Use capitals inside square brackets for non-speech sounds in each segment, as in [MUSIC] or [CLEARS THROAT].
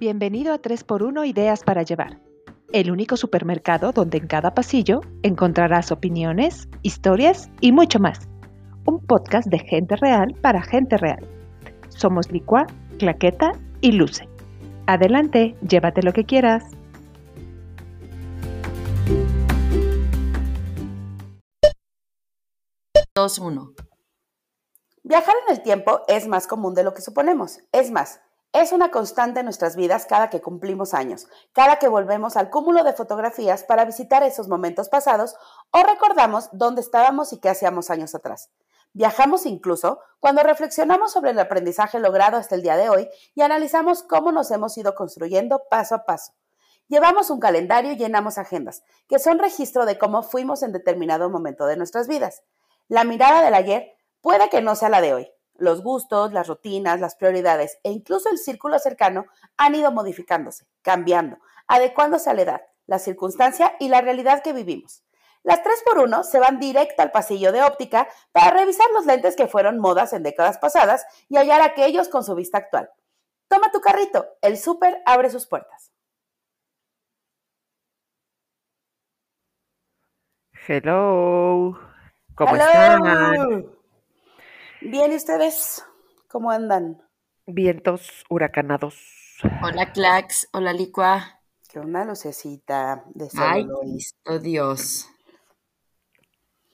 Bienvenido a 3x1 Ideas para Llevar, el único supermercado donde en cada pasillo encontrarás opiniones, historias y mucho más. Un podcast de gente real para gente real. Somos Licua, Claqueta y Luce. Adelante, llévate lo que quieras. Dos, uno. Viajar en el tiempo es más común de lo que suponemos. Es más, es una constante en nuestras vidas cada que cumplimos años, cada que volvemos al cúmulo de fotografías para visitar esos momentos pasados o recordamos dónde estábamos y qué hacíamos años atrás. Viajamos incluso cuando reflexionamos sobre el aprendizaje logrado hasta el día de hoy y analizamos cómo nos hemos ido construyendo paso a paso. Llevamos un calendario y llenamos agendas, que son registro de cómo fuimos en determinado momento de nuestras vidas. La mirada del ayer puede que no sea la de hoy, los gustos, las rutinas, las prioridades e incluso el círculo cercano han ido modificándose, cambiando, adecuándose a la edad, la circunstancia y la realidad que vivimos. Las 3x1 se van directo al pasillo de óptica para revisar los lentes que fueron modas en décadas pasadas y hallar aquellos con su vista actual. Toma tu carrito, el súper abre sus puertas. Hello. ¿Cómo Hello. están? Bien, ¿y ustedes? ¿Cómo andan? Vientos huracanados. Hola, Clax. Hola, Licua. Que una lucecita de Ay. Cristo Dios.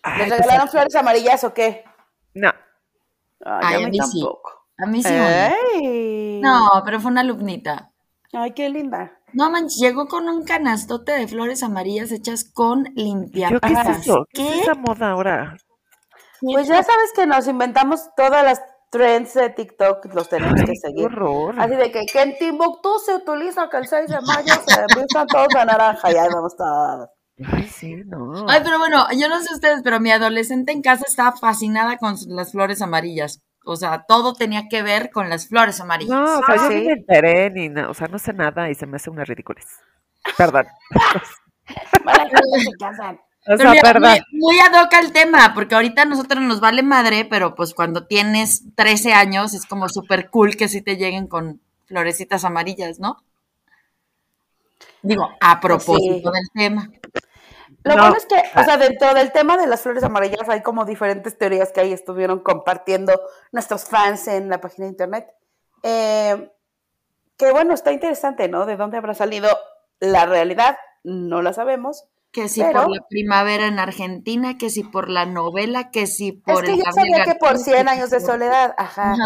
Ay, ¿Les pues, regalaron flores amarillas o qué? No. Ay, Ay, a a mí mí sí. tampoco. A mí sí. Ay. No, pero fue una alumnita. Ay, qué linda. No manches, llegó con un canastote de flores amarillas hechas con ¿Yo qué es eso? ¿Qué, es ¿Qué? esa moda ahora? Pues ya sabes que nos inventamos todas las trends de TikTok, los tenemos que seguir. horror. Así de que, que en Timbuktu se utiliza que el 6 de mayo se empiezan todos a naranja y ahí vamos todos. Ay, sí, no. Ay, pero bueno, yo no sé ustedes, pero mi adolescente en casa estaba fascinada con las flores amarillas. O sea, todo tenía que ver con las flores amarillas. No, o sea, yo sí. ni me enteré ni nada, o sea, no sé nada y se me hace una ridiculez. Perdón. Mala gente se casan. O sea, mira, muy, muy ad hoc al tema, porque ahorita a nosotros nos vale madre, pero pues cuando tienes 13 años es como súper cool que sí te lleguen con florecitas amarillas, ¿no? Digo, a propósito del tema. Lo No. bueno es que, o sea, dentro del tema de las flores amarillas hay como diferentes teorías que ahí estuvieron compartiendo nuestros fans en la página de internet. Eh, que bueno, está interesante, ¿no? ¿De dónde habrá salido la realidad? No la sabemos. Que si Pero- por la primavera en Argentina, que si por la novela, que si por es que el yo sabía que por García, 100 que años de soledad, ajá.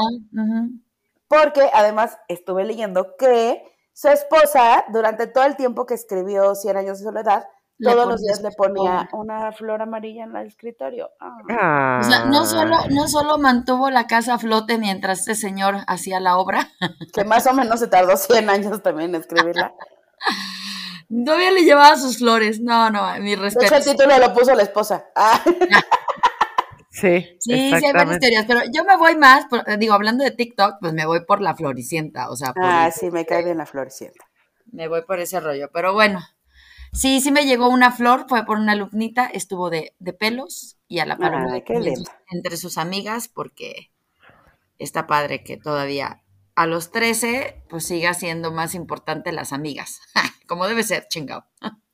Porque además estuve leyendo que su esposa, durante todo el tiempo que escribió 100 años de soledad, Le todos los días le ponía una flor amarilla en el escritorio. Ah. O sea, no solo, no solo mantuvo la casa a flote mientras este señor hacía la obra, Que más o menos se tardó 100 años también en escribirla. [LAUGHS] todavía le llevaba sus flores. No, no, mi De hecho, respeto. el título lo puso la esposa. Ah. Sí, Sí, sí hay varias teorías, pero yo me voy más, por- digo, hablando de TikTok, pues me voy por la floricienta, o sea, por- Ah, sí, me cae bien la florecienta. me voy por ese rollo, pero bueno, sí, sí me llegó una flor, fue por una alumnita, estuvo de, de pelos y a la par sus, entre sus amigas, porque está padre que todavía a los 13, pues siga siendo más importante las amigas, [LAUGHS] como debe ser, chingado.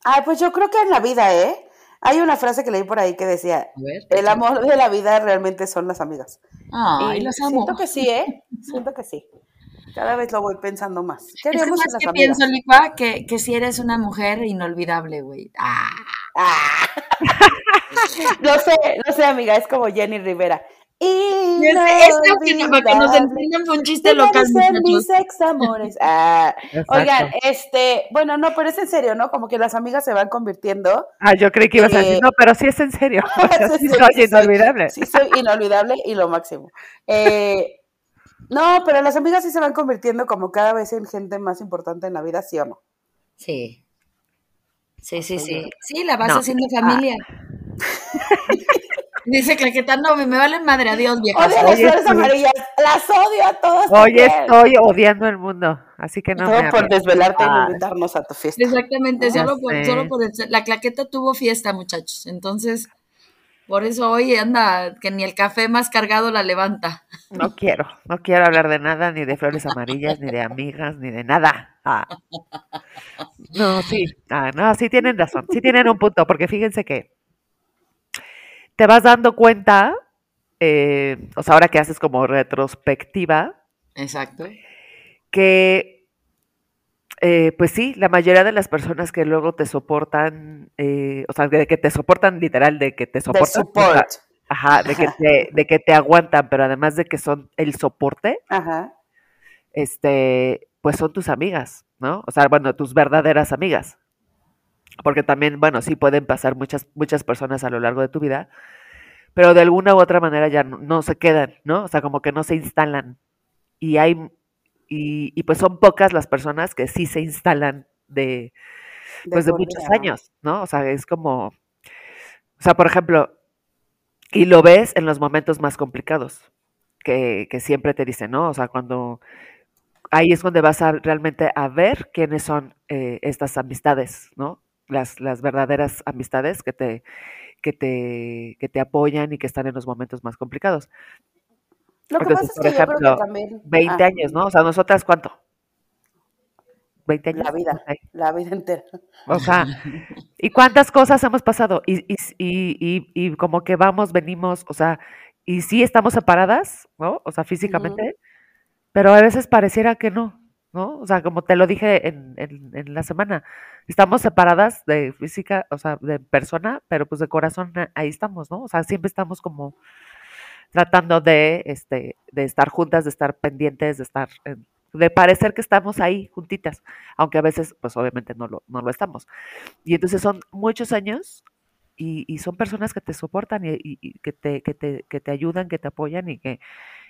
Ay, pues yo creo que en la vida, ¿eh? Hay una frase que leí por ahí que decía, ver. el amor de la vida realmente son las amigas. Ay, Y los amo. Siento que sí, ¿eh? Siento que sí. Cada vez lo voy pensando más. ¿Qué Es más las que amigas? pienso, Licua, que, que si eres una mujer inolvidable, güey. Ah. Ah. [LAUGHS] no sé, no sé, amiga, es como Jenny Rivera. Es, es lo que no- para que nos entiendan fue un chiste Déjame local, mis ex amores. [LAUGHS] Ah, oigan, este, bueno, no, pero es en serio, ¿no? Como que las amigas se van convirtiendo. Ah, yo creí que ibas a decir, Eh, no, pero sí es en serio. [LAUGHS] [LAUGHS] O sea, sí Sí, soy sí, inolvidable. Sí, soy inolvidable y lo máximo. Eh, no, pero las amigas sí se van convirtiendo como cada vez en gente más importante en la vida, ¿sí o no? Sí. Sí, sí, sí. Sí, la vas No. haciendo familia. Dice Claqueta, no, me valen madre, adiós, viejas. Odio las flores amarillas, las odio a todas. Hoy también. estoy odiando el mundo, así que no Todo me por hables. desvelarte y Ah. invitarnos a tu fiesta. Exactamente, Ya solo por, solo por el- la Claqueta tuvo fiesta, muchachos. Entonces, Por eso hoy anda que ni el café más cargado la levanta. No quiero, no quiero hablar de nada, ni de flores amarillas, ni de amigas, ni de nada. Ah. No, sí, ah, no, sí tienen razón, sí tienen un punto, porque fíjense que te vas dando cuenta, eh, o sea, ahora que haces como retrospectiva. Exacto. Que, eh, pues sí, la mayoría de las personas que luego te soportan, eh, o sea, de que te soportan literal, de que te soportan. Ajá, de que, te, de que te aguantan, pero además de que son el soporte, Ajá. este, pues son tus amigas, ¿no? O sea, bueno, tus verdaderas amigas porque también, bueno, sí pueden pasar muchas, muchas personas a lo largo de tu vida, pero de alguna u otra manera ya no, se quedan, ¿no? O sea, como que no se instalan. Y hay, y, y, pues son pocas las personas que sí se instalan de, pues de, muchos años, ¿no? O sea, es como, o sea, por ejemplo, y lo ves en los momentos más complicados, que, que siempre te dicen, ¿no? O sea, cuando ahí es donde vas a realmente a ver quiénes son eh, estas amistades, ¿no? Las, las verdaderas amistades que te, que, te, que te apoyan y que están en los momentos más complicados. Lo que pasa es por ejemplo, también... 20 ah, años, ¿no? O sea, nosotras, ¿cuánto? 20 años. La vida, la vida entera. O sea, ¿y cuántas cosas hemos pasado? Y, y, y, y, como que vamos, venimos, o sea, y sí estamos separadas, ¿no? O sea, físicamente, pero a veces pareciera que no, ¿no? O sea, como te lo dije en, en, la semana, estamos separadas de física, o sea, de persona, pero pues de corazón eh, ahí estamos, ¿no? O sea, siempre estamos como tratando de, este, de estar juntas, de estar pendientes, de estar, de parecer que estamos ahí juntitas, aunque a veces, pues obviamente no lo, no lo estamos. Y entonces son muchos años y, son personas que te soportan y, y, que, te, que, te, que te ayudan, que te apoyan y que,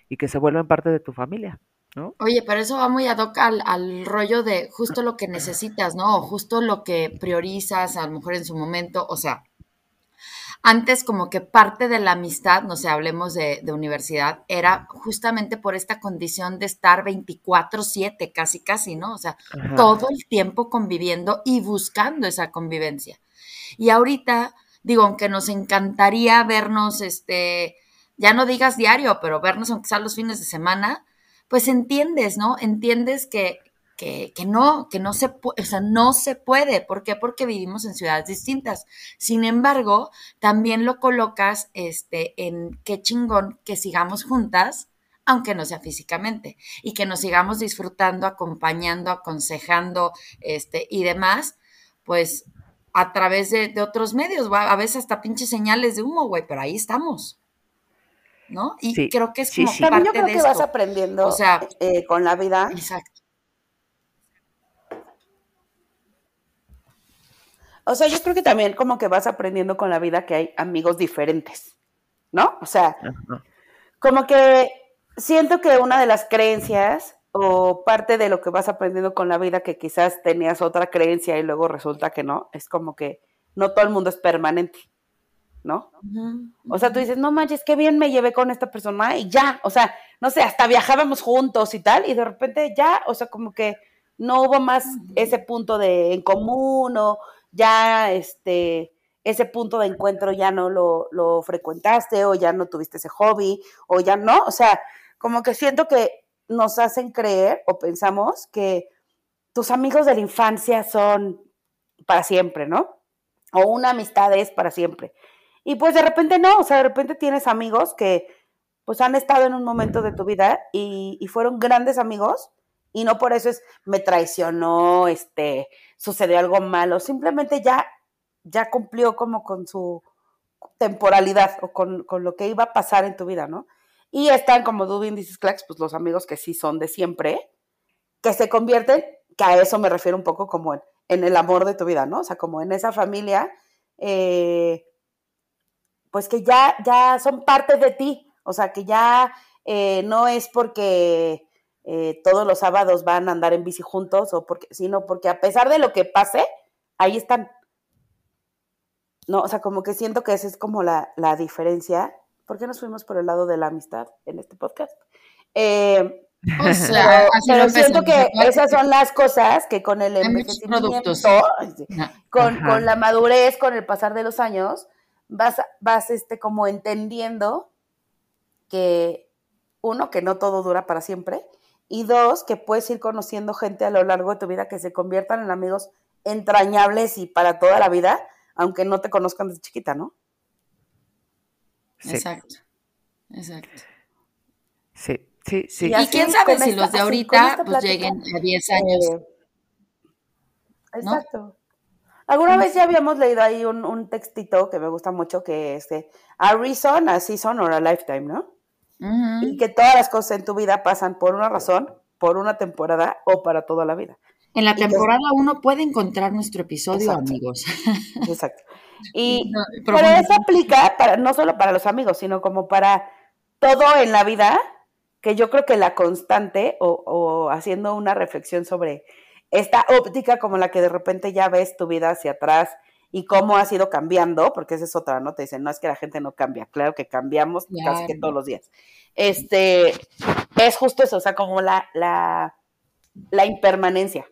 y que se vuelven parte de tu familia. Oye, pero eso va muy ad hoc al, rollo de justo lo que necesitas, ¿no? O justo lo que priorizas, a lo mejor en su momento, o sea, antes como que parte de la amistad, no sé, hablemos de, universidad, era justamente por esta condición de estar 24/7, casi, casi, ¿no? O sea, todo el tiempo conviviendo y buscando esa convivencia. Y ahorita, digo, aunque nos encantaría vernos, este, ya no digas diario, pero vernos aunque sea los fines de semana, pues entiendes, ¿no? Entiendes que, que, que, no, que no se puede, o sea, no se puede. ¿Por qué? Porque vivimos en ciudades distintas. Sin embargo, también lo colocas este, en qué chingón que sigamos juntas, aunque no sea físicamente, y que nos sigamos disfrutando, acompañando, aconsejando, este, y demás, pues a través de, de otros medios, a veces hasta pinches señales de humo, güey, pero ahí estamos. ¿No? Y creo que es como sí, parte yo creo que vas aprendiendo o sea, eh, con la vida. Exacto. O sea, yo creo que también como que vas aprendiendo con la vida que hay amigos diferentes, ¿no? O sea, como que siento que una de las creencias o parte de lo que vas aprendiendo con la vida que quizás tenías otra creencia y luego resulta que no, es como que no todo el mundo es permanente. ¿No? O sea, tú dices, no manches, qué bien me llevé con esta persona y ya, o sea, no sé, hasta viajábamos juntos y tal, y de repente ya, o sea, como que no hubo más ese punto de en común o ya, este, ese punto de encuentro ya no lo, lo frecuentaste o ya no tuviste ese hobby o ya no, o sea, como que siento que nos hacen creer o pensamos que tus amigos de la infancia son para siempre, ¿no? O una amistad es para siempre. Y pues de repente no, o sea, de repente tienes amigos que pues han estado en un momento de tu vida y, fueron grandes amigos y no por eso es me traicionó, este, sucedió algo malo, simplemente ya, ya cumplió como con su temporalidad o con, con lo que iba a pasar en tu vida, ¿no? Y están, como tú bien dices, Clax, pues los amigos que sí son de siempre, que se convierten, que a eso me refiero un poco como en, en el amor de tu vida, ¿no? O sea, como en esa familia eh, pues que ya, ya son parte de ti, o sea, que ya eh, no es porque eh, todos los sábados van a andar en bici juntos, o porque, sino porque a pesar de lo que pase, ahí están. No, o sea, como que siento que esa es como la, diferencia. ¿Por qué nos fuimos por el lado de la amistad en este podcast? Eh, o sea, pero, siento que esas son las cosas que con el envejecimiento, con, con la madurez, con el pasar de los años, vas, vas este, como entendiendo que, uno, que no todo dura para siempre, y dos, que puedes ir conociendo gente a lo largo de tu vida que se conviertan en amigos entrañables y para toda la vida, aunque no te conozcan desde chiquita, ¿no? Exacto, exacto. Sí, sí, sí. Y, quién sabe si los de ahorita pues lleguen a 10 años. Eh, exacto. Alguna vez ya habíamos leído ahí un, textito que me gusta mucho que es de a reason, a season or a lifetime, ¿no? Y que todas las cosas en tu vida pasan por una razón, por una temporada o para toda la vida. En la temporada uno puede encontrar nuestro episodio, amigos. [LAUGHS] Exacto. Y [LAUGHS] pero eso aplica para, no solo para los amigos, sino como para todo en la vida, que yo creo que la constante o, o haciendo una reflexión sobre esta óptica como la que de repente ya ves tu vida hacia atrás y cómo ha ido cambiando, porque esa es otra, ¿no? Te dicen, no es que la gente no cambia, claro que cambiamos casi que todos los días. Este, es justo eso, o sea, como la, la, la impermanencia.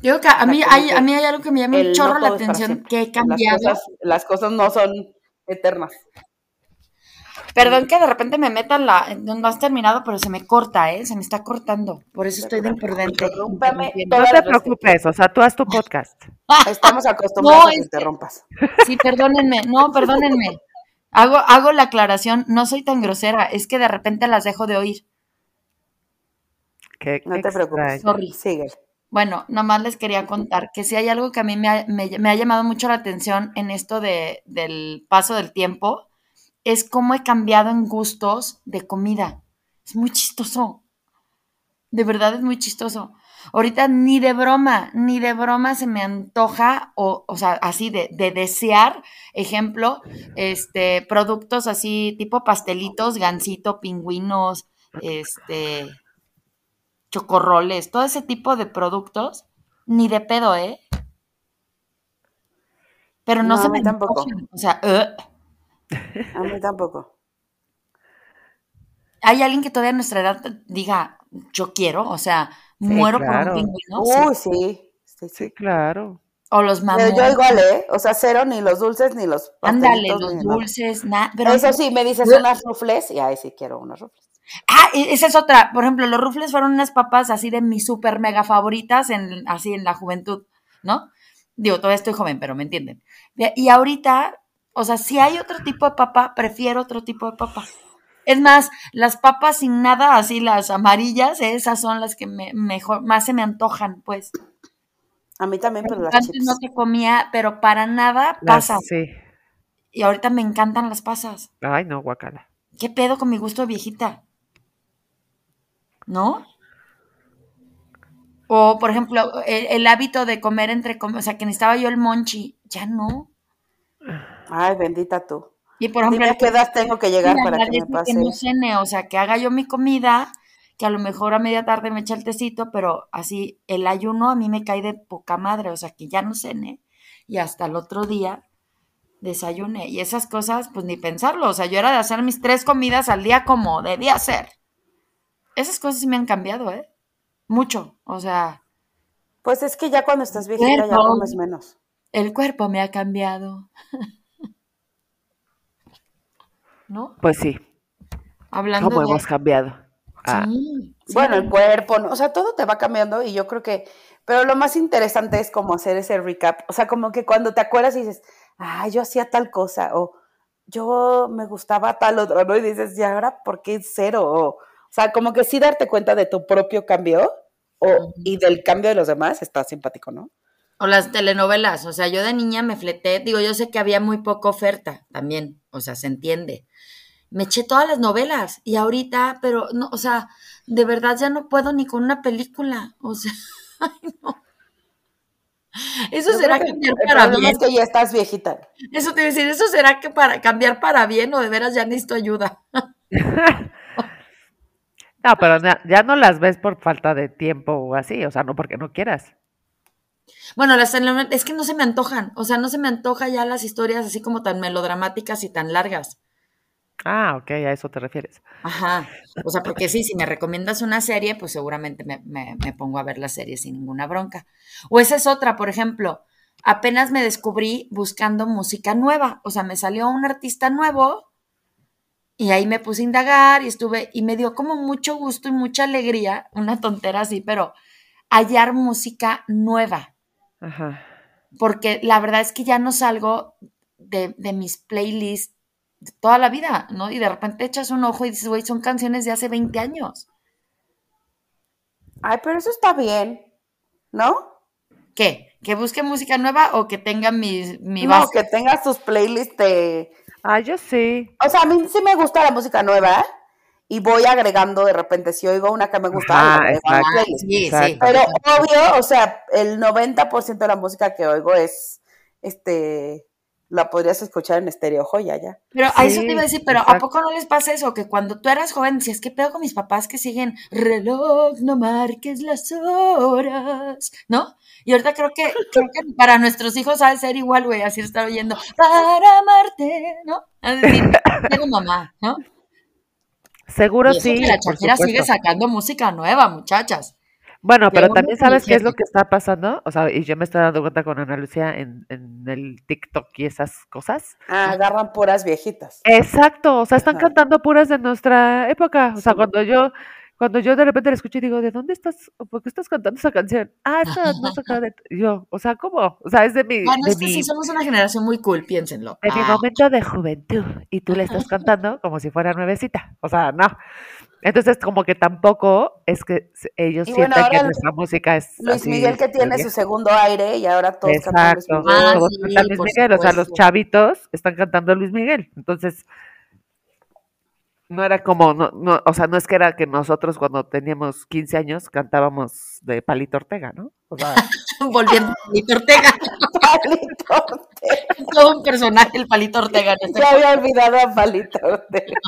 Yo que a mí, hay, a mí hay algo que me llama un chorro la atención, que he cambiado. las cosas no son eternas. Perdón que de repente me metan la. No has terminado, pero se me corta, ¿eh? Se me está cortando. Por eso estoy de imprudente. No te preocupes, o sea, tú haz tu [LAUGHS] podcast. Estamos acostumbrados a que interrumpas. Sí, perdónenme. No, perdónenme. Hago, hago la aclaración, no soy tan grosera, es que de repente las dejo de oír. no te preocupes. Sorry. Sigue. Bueno, nomás les quería contar que si hay algo que a mí me ha, me ha llamado mucho la atención en esto de, del paso del tiempo, es cómo he cambiado en gustos de comida. Es muy chistoso. De verdad es muy chistoso. Ahorita ni de broma, ni de broma se me antoja, o, o sea, así de, de, desear, ejemplo, este, productos así tipo pastelitos, gansito, pingüinos, este, chocorroles, todo ese tipo de productos, ni de pedo, ¿eh? Pero no, se me tampoco. O sea, uh, a mí tampoco. ¿Hay alguien que todavía a nuestra edad diga, yo quiero? O sea, muero por un pingüino. Uy, sí. Sí, claro. O los mamones. Pero yo igual, ¿eh? O sea, cero ni los dulces ni los Ándale, los dulces, nada. Eso sí, me dices unas rufles y ahí sí quiero unas rufles. Ah, e, esa es otra. Por ejemplo, los rufles fueron unas papas así de mis super mega favoritas en, así en la juventud, ¿no? Digo, todavía estoy joven, pero me entienden. Y ahorita o sea, si hay otro tipo de papa, prefiero otro tipo de papa. Es más, las papas sin nada, así las amarillas, esas son las que me, mejor, más se me antojan, pues. A mí también, pero las Antes no te comía, pero para nada pasas. Sí. Y ahorita me encantan las pasas. Ay, no, guacala. ¿Qué pedo con mi gusto de viejita? ¿No? O, por ejemplo, el, hábito de comer entre, o sea, que necesitaba yo el monchi, ya no. Ay, bendita tú. Y por ejemplo, ¿a qué edad tengo que llegar para que me pase? Que no cene, o sea, que haga yo mi comida, que a lo mejor a media tarde me echa el tecito, pero así el ayuno a mí me cae de poca madre, o sea, que ya no cene y hasta el otro día desayune. Y esas cosas, pues ni pensarlo, o sea, yo era de hacer mis tres comidas al día como debía ser. Esas cosas sí me han cambiado, ¿eh? Mucho, o sea. Pues es que ya cuando estás viejita ya comes menos. El cuerpo me ha cambiado. [LAUGHS] ¿no? Pues sí. Hablando ¿Cómo hemos cambiado? Ah. Sí, Bueno, el cuerpo, ¿no? o sea, todo te va cambiando y yo creo que, pero lo más interesante es como hacer ese recap, o sea, como que cuando te acuerdas y dices, ah, yo hacía tal cosa, o yo me gustaba tal otro, ¿no? Y dices, ¿y ahora por qué cero? O, o sea, como que sí darte cuenta de tu propio cambio o, y del cambio de los demás está simpático, ¿no? O las telenovelas, o sea, yo de niña me fleté, digo, yo sé que había muy poca oferta también, o sea, se entiende. Me eché todas las novelas y ahorita, pero no, o sea, de verdad ya no puedo ni con una película, o sea, [LAUGHS] ay no. Eso será cambiar para bien. Es que ya estás viejita. Eso te iba a decir, eso será que para cambiar para bien o de veras ya necesito ayuda. [LAUGHS] no, pero ya no las ves por falta de tiempo o así, o sea, no porque no quieras. Bueno, las es que no se me antojan, o sea, no se me antoja ya las historias así como tan melodramáticas y tan largas. Ah, ok, a eso te refieres. Ajá, o sea, porque sí, si me recomiendas una serie, pues seguramente me, pongo a ver la serie sin ninguna bronca. O esa es otra, por ejemplo, apenas me descubrí buscando música nueva. O sea, me salió un artista nuevo y ahí me puse a indagar y estuve, y me dio como mucho gusto y mucha alegría, una tontera así, pero hallar música nueva. Ajá. Porque la verdad es que ya no salgo de, de mis playlists de toda la vida, ¿no? Y de repente echas un ojo y dices, güey, son canciones de hace 20 años. Ay, pero eso está bien, ¿no? ¿Qué? ¿Que busque música nueva o que tenga mi, mi No, que tenga sus playlists de... Ah, yo sí. O sea, a mí sí me gusta la música nueva y voy agregando de repente, si oigo una que me gusta, ah, sí, sí. Pero obvio, o sea, el 90% de la música que oigo es, este, la podrías escuchar en estéreo joya ya. Pero a eso te iba a decir, pero ¿a poco no les pasa eso? Que cuando tú eras joven decías, ¿qué pedo con mis papás que siguen reloj, no marques las horas? ¿No? Y ahorita creo que, creo que para nuestros hijos ha de ser igual, güey, así estar oyendo, para amarte, ¿no? A decir, tengo mamá, ¿no? Seguro sí. la Shakira sigue sacando música nueva, muchachas. Bueno, pero también sabes qué es lo que está pasando, o sea, y yo me estoy dando cuenta con Ana Lucía en, el TikTok y esas cosas. Ah, agarran puras viejitas. Exacto, o sea, están cantando puras de nuestra época, o sea, cuando yo cuando yo de repente la escucho y digo, ¿de dónde estás? ¿Por qué estás cantando esa canción? Ah, esta [LAUGHS] no de... Yo, o sea, ¿cómo? O sea, es de mi... Bueno, de es que sí somos una generación muy cool, piénsenlo. De mi ah. momento de juventud. Y tú le estás [LAUGHS] cantando como si fuera nuevecita. O sea, no. Entonces, como que tampoco es que ellos sientan que nuestra música es. Luis Miguel que tiene su segundo aire y ahora todos cantan Luis Miguel. Ah, todos cantan Luis Miguel, o sea, los chavitos están cantando Luis Miguel. Entonces, no era como, no, no, o sea, no es que era que nosotros cuando teníamos 15 años cantábamos de Palito Ortega, ¿no? O sea, [LAUGHS] Volviendo a Palito Ortega. [LAUGHS] Palito Ortega. Todo un personaje el Palito Ortega. En este había olvidado a Palito Ortega.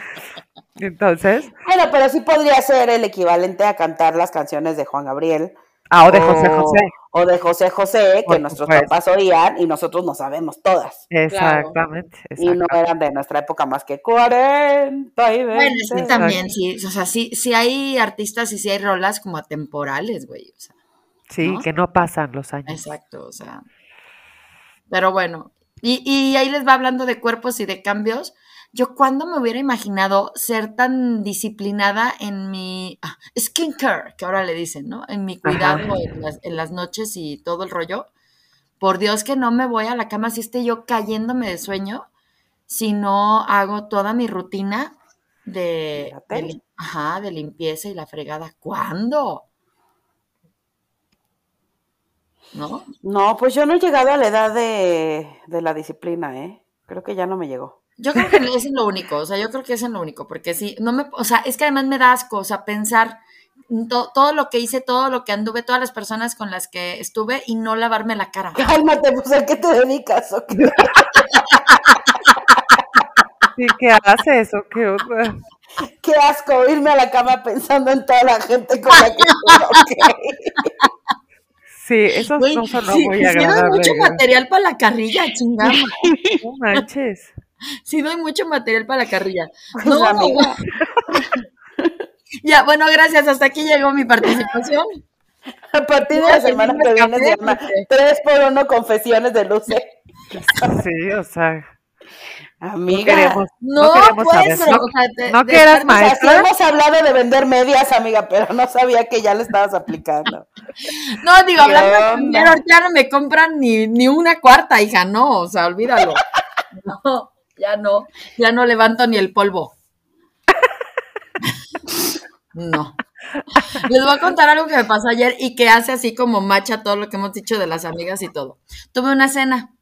[LAUGHS] Entonces. Bueno, pero sí podría ser el equivalente a cantar las canciones de Juan Gabriel. Ah, o de José José. O de José José, que nuestros papás oían y nosotros no sabemos todas. Exactamente, Y no eran de nuestra época más que 40 y 20. Bueno, sí, también, sí. O sea, sí, sí hay artistas y sí hay rolas como atemporales, güey. O sea, sí, que no pasan los años. Exacto, o sea. Pero bueno. Y, y ahí les va hablando de cuerpos y de cambios. Yo cuando me hubiera imaginado ser tan disciplinada en mi ah, skincare, que ahora le dicen, ¿no? En mi cuidado en las, noches y todo el rollo. Por Dios que no me voy a la cama si esté yo cayéndome de sueño, si no hago toda mi rutina de, ajá, de limpieza y la fregada. ¿Cuándo? ¿No? No, pues yo no he llegado a la edad de, de la disciplina, ¿eh? Creo que ya no me llegó. Yo creo que es lo único, o sea, yo creo que es lo único, porque sí, no me, o sea, es que además me da asco, o sea, pensar todo lo que hice, todo lo que anduve, todas las personas con las que estuve y no lavarme la cara. Cálmate, pues ¿a qué te dedicas? ¿o qué? qué haces o qué otra? Qué asco irme a la cama pensando en toda la gente con la que estuve. Sí, eso no son muy agradables. mucho material para la carrilla, chingada. No manches. Sí, doy mucho material para la carrilla. [LAUGHS] No, ya, bueno, gracias. Hasta aquí llegó mi participación. A partir de la semana que viene se llama 3 por 1 confesiones de luces. Sí, o sea. Amiga, no queremos, no, no queremos pues, saber. No, que eras maestra. hemos hablado de vender medias, amiga, pero no sabía que ya le estabas aplicando. No, digo, hablando de dinero, ya no me compran ni, ni una cuarta, hija, no, o sea, olvídalo. [LAUGHS] No ya no, ya no levanto ni el polvo. No. Les voy a contar algo que me pasó ayer y que hace así como macha todo lo que hemos dicho de las amigas y todo. Tuve una cena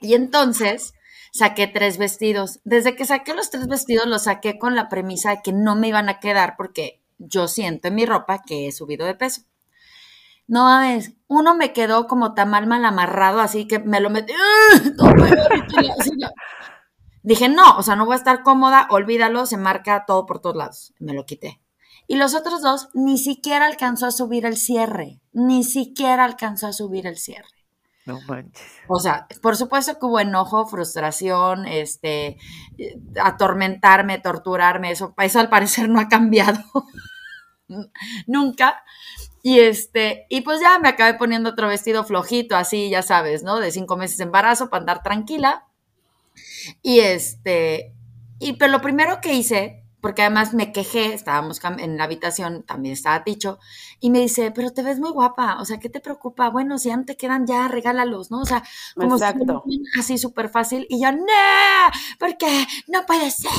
y entonces saqué tres vestidos. Desde que saqué los tres vestidos los saqué con la premisa de que no me iban a quedar porque yo siento en mi ropa que he subido de peso. No mames, uno me quedó como tamal mal amarrado, así que me lo metí. Dije, no, o sea, no voy a estar cómoda, olvídalo, se marca todo por todos lados. Me lo quité. Y los otros dos ni siquiera alcanzó a subir el cierre, ni siquiera alcanzó a subir el cierre. No manches. O sea, por supuesto que hubo enojo, frustración, este, atormentarme, torturarme, eso, eso al parecer no ha cambiado [LAUGHS] nunca. Y este, y pues ya me acabé poniendo otro vestido flojito, así, ya sabes, ¿no? De cinco meses de embarazo para andar tranquila. Y este, y pero lo primero que hice, porque además me quejé, estábamos en la habitación, también estaba dicho, y me dice, pero te ves muy guapa, o sea, ¿qué te preocupa? Bueno, si antes te quedan ya, regálalos, ¿no? O sea, como así súper fácil, y yo, no, porque no puede ser,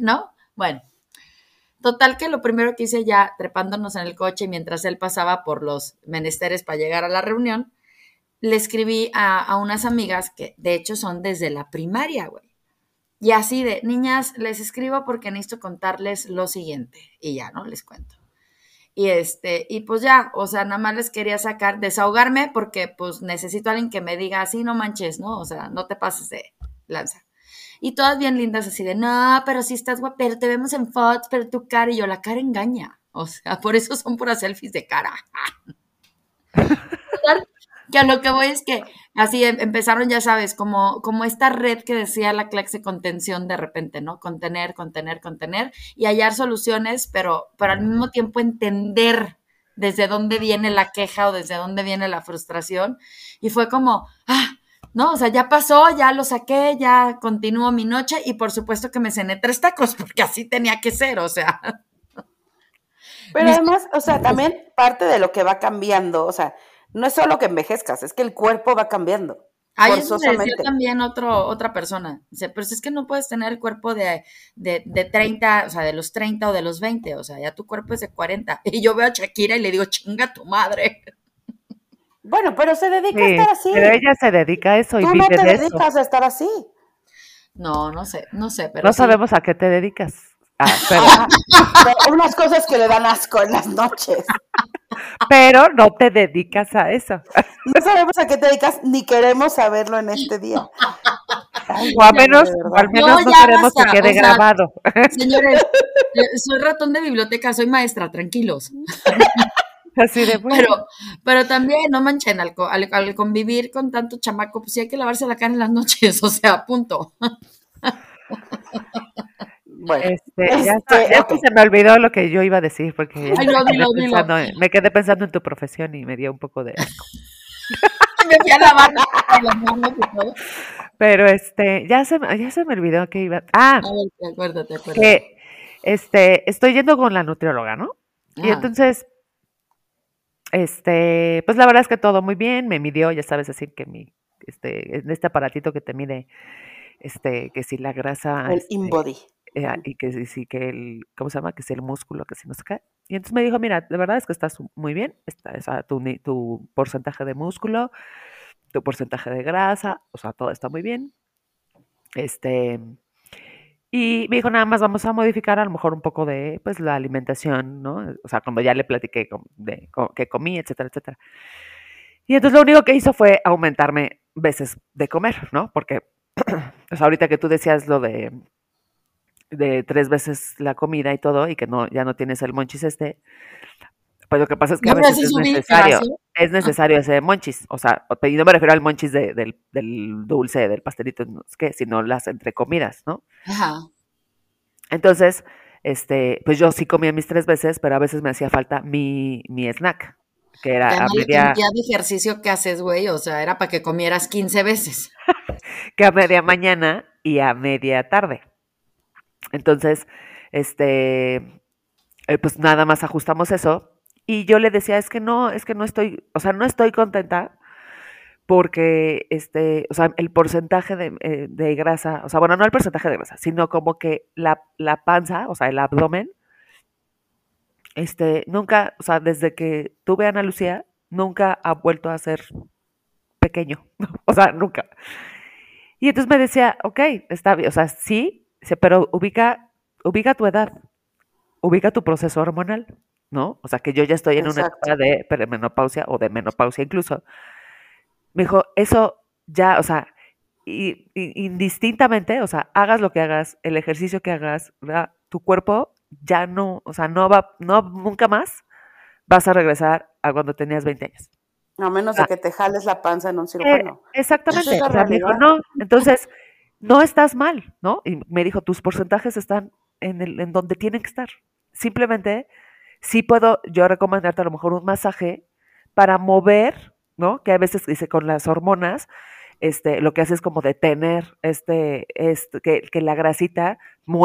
¿no? Bueno, Total que lo primero que hice ya trepándonos en el coche mientras él pasaba por los menesteres para llegar a la reunión, le escribí a, unas amigas que de hecho son desde la primaria, güey. Y así de, niñas, les escribo porque necesito contarles lo siguiente. Y ya, ¿no? Les cuento. Y este, y pues ya, o sea, nada más les quería sacar, desahogarme porque pues necesito a alguien que me diga así, no manches, ¿no? O sea, no te pases de lanza. Y todas bien lindas así de, no, pero si estás guapa, pero te vemos en fotos, pero tu cara, y yo, la cara engaña. O sea, [LAUGHS] por eso son puras selfies de cara. [LAUGHS] que a lo que voy es que así em, empezaron, ya sabes, como, como esta red que decía la clase contención de repente, ¿no? Contener, contener, contener y hallar soluciones, pero, pero al mismo tiempo entender desde dónde viene la queja o desde dónde viene la frustración. Y fue como, ah, ¿no? O sea, ya pasó, ya lo saqué, ya continúo mi noche y por supuesto que me cené tres tacos [LAUGHS] porque así tenía que ser, o sea. Pero además, o sea, también parte de lo que va cambiando, o sea, no es solo que envejezcas, es que el cuerpo va cambiando. Ahí decía también otro, otra persona. Dice, pero es que no puedes tener el cuerpo de, de, de, 30, o sea, de los 30 o de los 20, o sea, ya tu cuerpo es de 40. [LAUGHS] Y yo veo a Shakira y le digo, chinga tu madre. Bueno, pero se dedica a estar así. Pero ella se dedica a eso y Tú no te dedicas a estar así. No, no sé, no sé, pero No sabemos a qué te dedicas. Ah, [LAUGHS] pero... unas cosas que le dan asco en las noches. Pero no te dedicas a eso. [LAUGHS] No sabemos a qué te dedicas ni queremos saberlo en este día. o al menos, al menos no, queremos que quede grabado. [LAUGHS] Señores, soy ratón de biblioteca, soy maestra, tranquilos. [LAUGHS] Así de Pero, pero también, no manchen, al, al, convivir con tanto chamaco, pues sí hay que lavarse la cara en las noches, o sea, punto. Bueno, este, [LAUGHS] ya, este, se me olvidó lo que yo iba a decir, porque [LAUGHS] me, quedé pensando en tu profesión y me dio un poco de asco. [LAUGHS] me fui a lavar las manos y todo. Pero este, ya se, ya se me olvidó que iba. Ah, acuérdate, acuérdate. Que este, estoy yendo con la nutrióloga, ¿no? Y entonces este, pues la verdad es que todo muy bien, me midió, ya sabes, así que mi, este, en este aparatito que te mide, este, que si la grasa. El este, InBody. Eh, y que si que el, ¿cómo se llama? Que si el músculo, que si no se cae. Y entonces me dijo, mira, de verdad es que estás muy bien, está, o tu, tu porcentaje de músculo, tu porcentaje de grasa, o sea, todo está muy bien. Este, y me dijo, nada más vamos a modificar a lo mejor un poco de pues la alimentación, ¿no? O sea, cuando ya le platiqué de qué comí, etcétera, etcétera. Y entonces lo único que hizo fue aumentarme veces de comer, ¿no? Porque [CLEARS THROAT] pues ahorita que tú decías lo de, de tres veces la comida y todo, y que no, ya no tienes el monchis este, pues lo que pasa es que a veces es necesario, es necesario ese monchis, o sea, no me refiero al monchis del, dulce, del pastelito, no es que, sino las entrecomidas, ¿no? Ajá. Entonces, este, pues yo sí comía mis tres veces, pero a veces me hacía falta mi, mi snack, que era a media... de ejercicio que haces, güey, o sea, era para que comieras 15 veces. [LAUGHS] que a media mañana y a media tarde. Entonces, este, eh, pues nada más ajustamos eso y yo le decía, es que no, es que no estoy, o sea, no estoy contenta porque, este, o sea, el porcentaje de, eh, de grasa, o sea, bueno, no el porcentaje de grasa, sino como que la, la panza, o sea, el abdomen, este, nunca, o sea, desde que tuve a Ana Lucía, nunca ha vuelto a ser pequeño, [LAUGHS] o sea, nunca. Y entonces me decía, ok, está bien, o sea, sí, pero ubica, ubica tu edad, ubica tu proceso hormonal. ¿no? O sea, que yo ya estoy en una etapa de perimenopausia o de menopausia incluso. Me dijo, eso ya, o sea, y, indistintamente, o sea, hagas lo que hagas, el ejercicio que hagas, tu cuerpo ya no, o sea, no va, no, nunca más vas a regresar a cuando tenías 20 años. A menos de que te jales la panza en un cirujano. Eh, exactamente. O sea, me dijo, no, entonces, no estás mal, ¿no? Y me dijo, tus porcentajes están en, el, en donde tienen que estar. Simplemente sí puedo yo recomendarte a lo mejor un masaje para mover, ¿no? Que a veces dice con las hormonas, este, lo que hace es como detener este, este que, que la grasita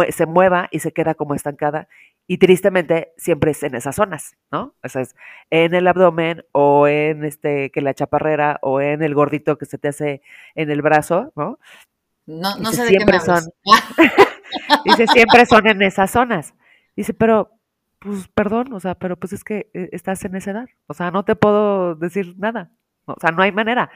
se mueva y se queda como estancada. Y tristemente siempre es en esas zonas, ¿no? O sea, es en el abdomen o en este, que la chaparrera o en el gordito que se te hace en el brazo, ¿no? No, no sé de qué me son. [LAUGHS] dice, siempre son en esas zonas. Dice, pero, pues, perdón, o sea, pero pues es que eh, estás en esa edad. O sea, no te puedo decir nada. O sea, no hay manera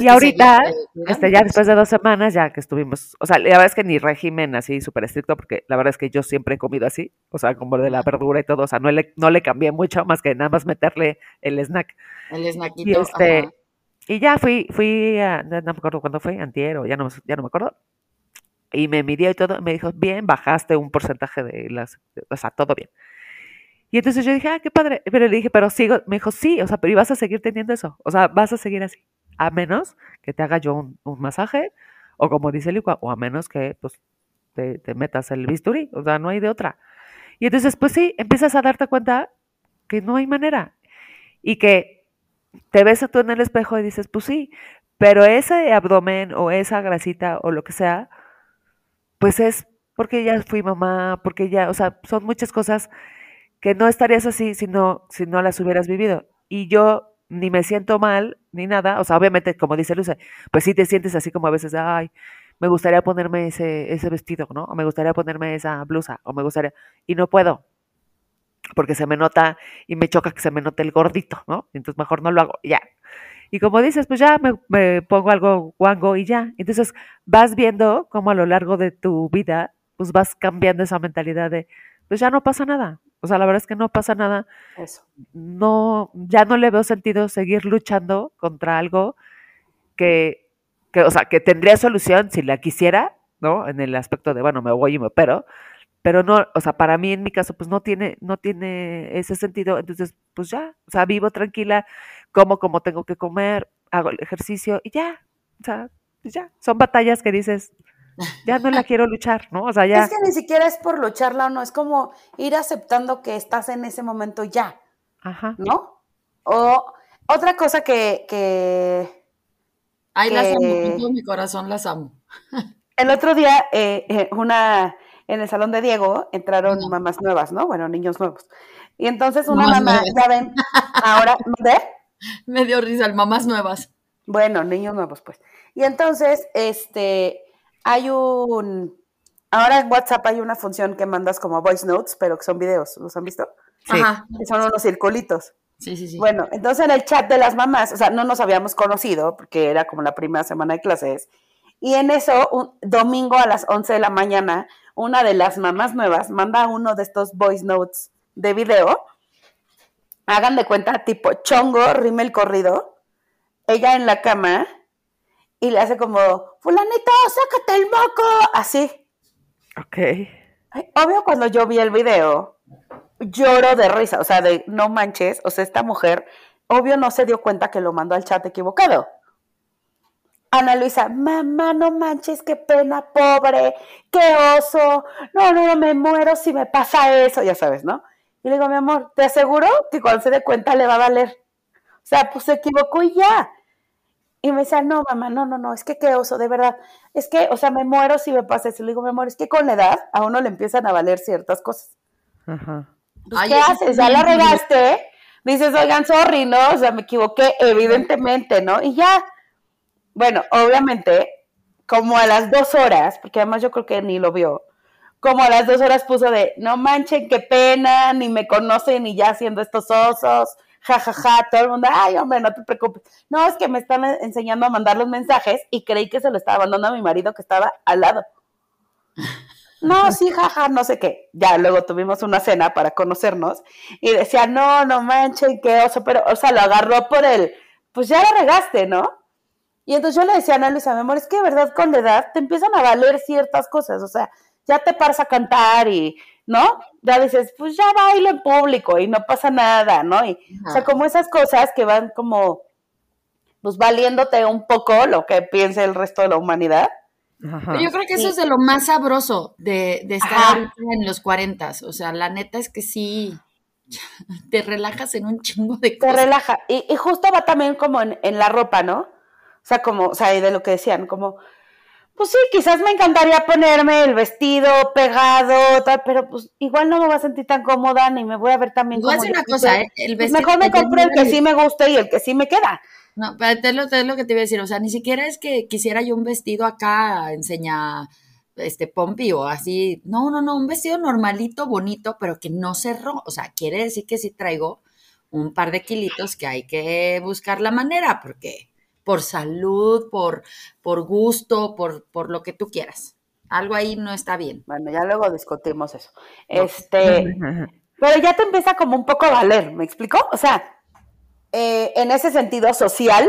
y ahorita, este, ya después de dos semanas, ya que estuvimos, o sea, la verdad es que ni régimen así súper estricto, porque la verdad es que yo siempre he comido así, o sea, como de la verdura y todo, o sea, no le, no le cambié mucho, más que nada más meterle el snack. El snackito, y, este, y ya fui, fui, a, no me acuerdo cuándo fue, antier, o ya no, ya no me acuerdo, y me midió y todo, me dijo, bien, bajaste un porcentaje de las, o sea, todo bien. Y entonces yo dije, ah, qué padre, pero le dije, pero sigo, me dijo, sí, o sea, pero ibas a seguir teniendo eso, o sea, vas a seguir así a menos que te haga yo un, masaje, o como dice Licua, o a menos que pues, te, metas el bisturí, o sea, no hay de otra. Y entonces, pues sí, empiezas a darte cuenta que no hay manera. Y que te ves tú en el espejo y dices, pues sí, pero ese abdomen o esa grasita o lo que sea, pues es porque ya fui mamá, porque ya, o sea, son muchas cosas que no estarías así si no, si no las hubieras vivido. Y yo ni me siento mal, ni nada. O sea, obviamente, como dice Luce, pues sí te sientes así como a veces, ay, me gustaría ponerme ese, ese vestido, ¿no? O me gustaría ponerme esa blusa, o me gustaría, y no puedo, porque se me nota y me choca que se me note el gordito, ¿no? Entonces mejor no lo hago, ya. Y como dices, pues ya me, me pongo algo guango y ya. Entonces vas viendo cómo a lo largo de tu vida, pues vas cambiando esa mentalidad de, pues ya no pasa nada. O sea, la verdad es que no pasa nada. Eso. No, ya no le veo sentido seguir luchando contra algo que, que, o sea, que tendría solución si la quisiera, ¿no? En el aspecto de, bueno, me voy y me opero, pero no, o sea, para mí en mi caso, pues no tiene, no tiene ese sentido, entonces, pues ya, o sea, vivo tranquila, como como tengo que comer, hago el ejercicio y ya, o sea, pues ya, son batallas que dices, ya no la quiero luchar, ¿no? O sea, ya. Es que ni siquiera es por lucharla o no, es como ir aceptando que estás en ese momento ya. Ajá. ¿No? O otra cosa que. que Ay, las amo, con todo mi corazón las amo. El otro día, eh, eh, una. En el salón de Diego entraron mamás nuevas, ¿no? Bueno, niños nuevos. Y entonces una mamá, ya ven, ahora, ¿de? [LAUGHS] Me dio risa, mamás nuevas. Bueno, niños nuevos, pues. Y entonces, este, hay un... Ahora en WhatsApp hay una función que mandas como voice notes, pero que son videos, ¿los han visto? Sí. Ajá. son unos circulitos. Sí, sí, sí. Bueno, entonces en el chat de las mamás, o sea, no nos habíamos conocido porque era como la primera semana de clases. Y en eso, un domingo a las 11 de la mañana, una de las mamás nuevas manda uno de estos voice notes de video. Hagan de cuenta, tipo chongo, rime el corrido. Ella en la cama y le hace como, fulanito, sácate el moco, así. Ok. Obvio, cuando yo vi el video, lloro de risa, o sea, de no manches, o sea, esta mujer, obvio no se dio cuenta que lo mandó al chat equivocado. Ana Luisa, mamá, no manches, qué pena, pobre, qué oso, no, no, no, me muero si me pasa eso, ya sabes, ¿no? Y le digo, mi amor, te aseguro que cuando se dé cuenta le va a valer. O sea, pues se equivocó y ya. Y me decía, no, mamá, no, no, no, es que qué oso, de verdad. Es que, o sea, me muero si me pasa eso. Le digo, mi amor, es que con la edad a uno le empiezan a valer ciertas cosas. Ajá. Pues, ¿Qué haces? Ya la regaste. Dices, oigan, sorry, ¿no? O sea, me equivoqué, evidentemente, ¿no? Y ya. Bueno, obviamente, como a las dos horas, porque además yo creo que ni lo vio, como a las dos horas puso de, no manchen, qué pena, ni me conocen, ni ya haciendo estos osos jajaja, ja, ja, todo el mundo, ay, hombre, no te preocupes. No, es que me están enseñando a mandar los mensajes y creí que se lo estaba mandando a mi marido que estaba al lado. No, sí, jaja, no sé qué. Ya luego tuvimos una cena para conocernos y decía, no, no manchen, qué oso, pero, o sea, lo agarró por él. Pues ya lo regaste, ¿no? Y entonces yo le decía a Ana Luisa, mi amor, es que de verdad con la edad te empiezan a valer ciertas cosas, o sea, ya te paras a cantar y ¿no? Ya dices, pues ya bailo en público y no pasa nada, ¿no? Y, o sea, como esas cosas que van como, pues valiéndote un poco lo que piense el resto de la humanidad. Yo creo que eso es de lo más sabroso de, estar en los cuarentas. O sea, la neta es que sí. [LAUGHS] te relajas en un chingo de cosas. Te relaja. Y, justo va también como en, en, la ropa, ¿no? O sea, como, o sea, de lo que decían, como, pues sí, quizás me encantaría ponerme el vestido pegado, tal, pero pues igual no me voy a sentir tan cómoda ni me voy a ver también como. una cosa, ¿eh? el pues, vestido. mejor me compro el que sí me gusta y el que sí me queda. No, pero te lo, te lo que te iba a decir, o sea, ni siquiera es que quisiera yo un vestido acá, enseña este pompi o así. No, no, no, un vestido normalito, bonito, pero que no cerró. O sea, quiere decir que sí traigo un par de kilitos que hay que buscar la manera, porque por salud, por, por gusto, por, por lo que tú quieras. Algo ahí no está bien. Bueno, ya luego discutimos eso. Este, pero ya te empieza como un poco a valer, ¿me explico? O sea, eh, en ese sentido social,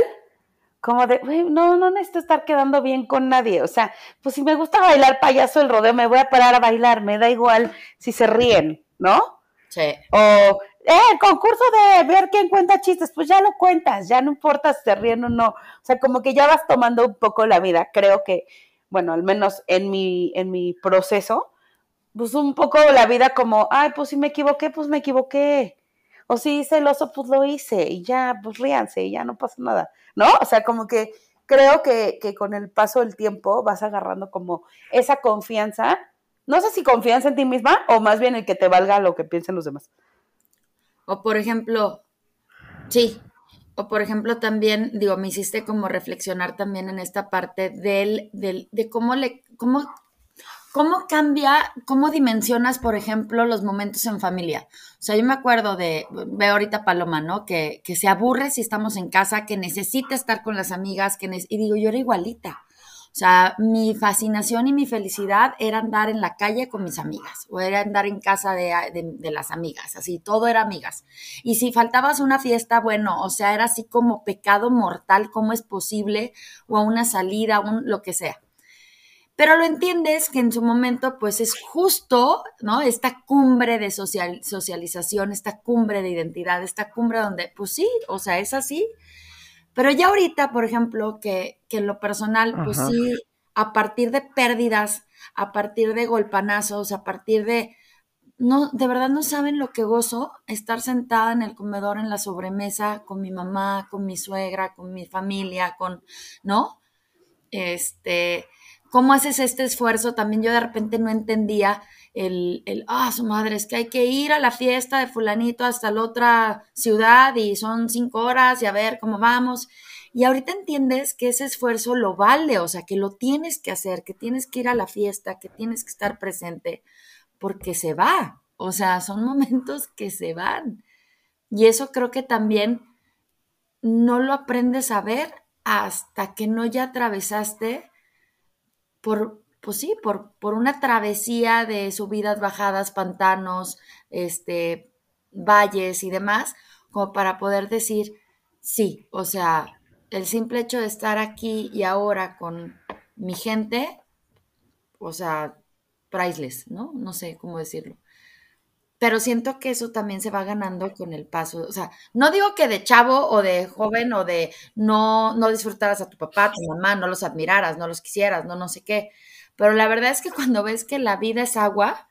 como de, no, no necesito estar quedando bien con nadie. O sea, pues si me gusta bailar payaso el rodeo, me voy a parar a bailar, me da igual si se ríen, ¿no? Sí. O, eh, concurso de ver quién cuenta chistes, pues ya lo cuentas, ya no importa si se ríen o no. O sea, como que ya vas tomando un poco la vida. Creo que, bueno, al menos en mi, en mi proceso, pues un poco la vida como, ay, pues si me equivoqué, pues me equivoqué. O si hice el oso, pues lo hice y ya, pues ríanse y ya no pasa nada, ¿no? O sea, como que creo que, que con el paso del tiempo vas agarrando como esa confianza, no sé si confianza en ti misma o más bien el que te valga lo que piensen los demás. O por ejemplo, sí, o por ejemplo también, digo, me hiciste como reflexionar también en esta parte del, del, de cómo le, cómo ¿Cómo cambia, cómo dimensionas, por ejemplo, los momentos en familia? O sea, yo me acuerdo de, veo ahorita Paloma, ¿no? Que, que se aburre si estamos en casa, que necesita estar con las amigas, que y digo, yo era igualita. O sea, mi fascinación y mi felicidad era andar en la calle con mis amigas o era andar en casa de, de, las amigas, así, todo era amigas. Y si faltabas una fiesta, bueno, o sea, era así como pecado mortal, ¿cómo es posible? O a una salida, un, lo que sea pero lo entiendes que en su momento pues es justo, ¿no? Esta cumbre de social, socialización, esta cumbre de identidad, esta cumbre donde pues sí, o sea, es así. Pero ya ahorita, por ejemplo, que, que en lo personal, pues sí, a partir de pérdidas, a partir de golpanazos, a partir de... No, de verdad no saben lo que gozo estar sentada en el comedor en la sobremesa con mi mamá, con mi suegra, con mi familia, con, ¿no? Este, ¿Cómo haces este esfuerzo? También yo de repente no entendía el, el, ah, su madre, es que hay que ir a la fiesta de fulanito hasta la otra ciudad y son cinco horas y a ver cómo vamos. Y ahorita entiendes que ese esfuerzo lo vale, o sea, que lo tienes que hacer, que tienes que ir a la fiesta, que tienes que estar presente, porque se va. O sea, son [LAUGHS] momentos que se van. Y eso creo que también no lo aprendes a ver hasta que no ya atravesaste por, pues sí, por, por una travesía de subidas, bajadas, pantanos, este, valles y demás, como para poder decir, sí, o sea, el simple hecho de estar aquí y ahora con mi gente, o sea, priceless, ¿no? No sé cómo decirlo pero siento que eso también se va ganando con el paso. O sea, no digo que de chavo o de joven o de no, no disfrutaras a tu papá, a tu mamá, no los admiraras, no los quisieras, no no sé qué. Pero la verdad es que cuando ves que la vida es agua,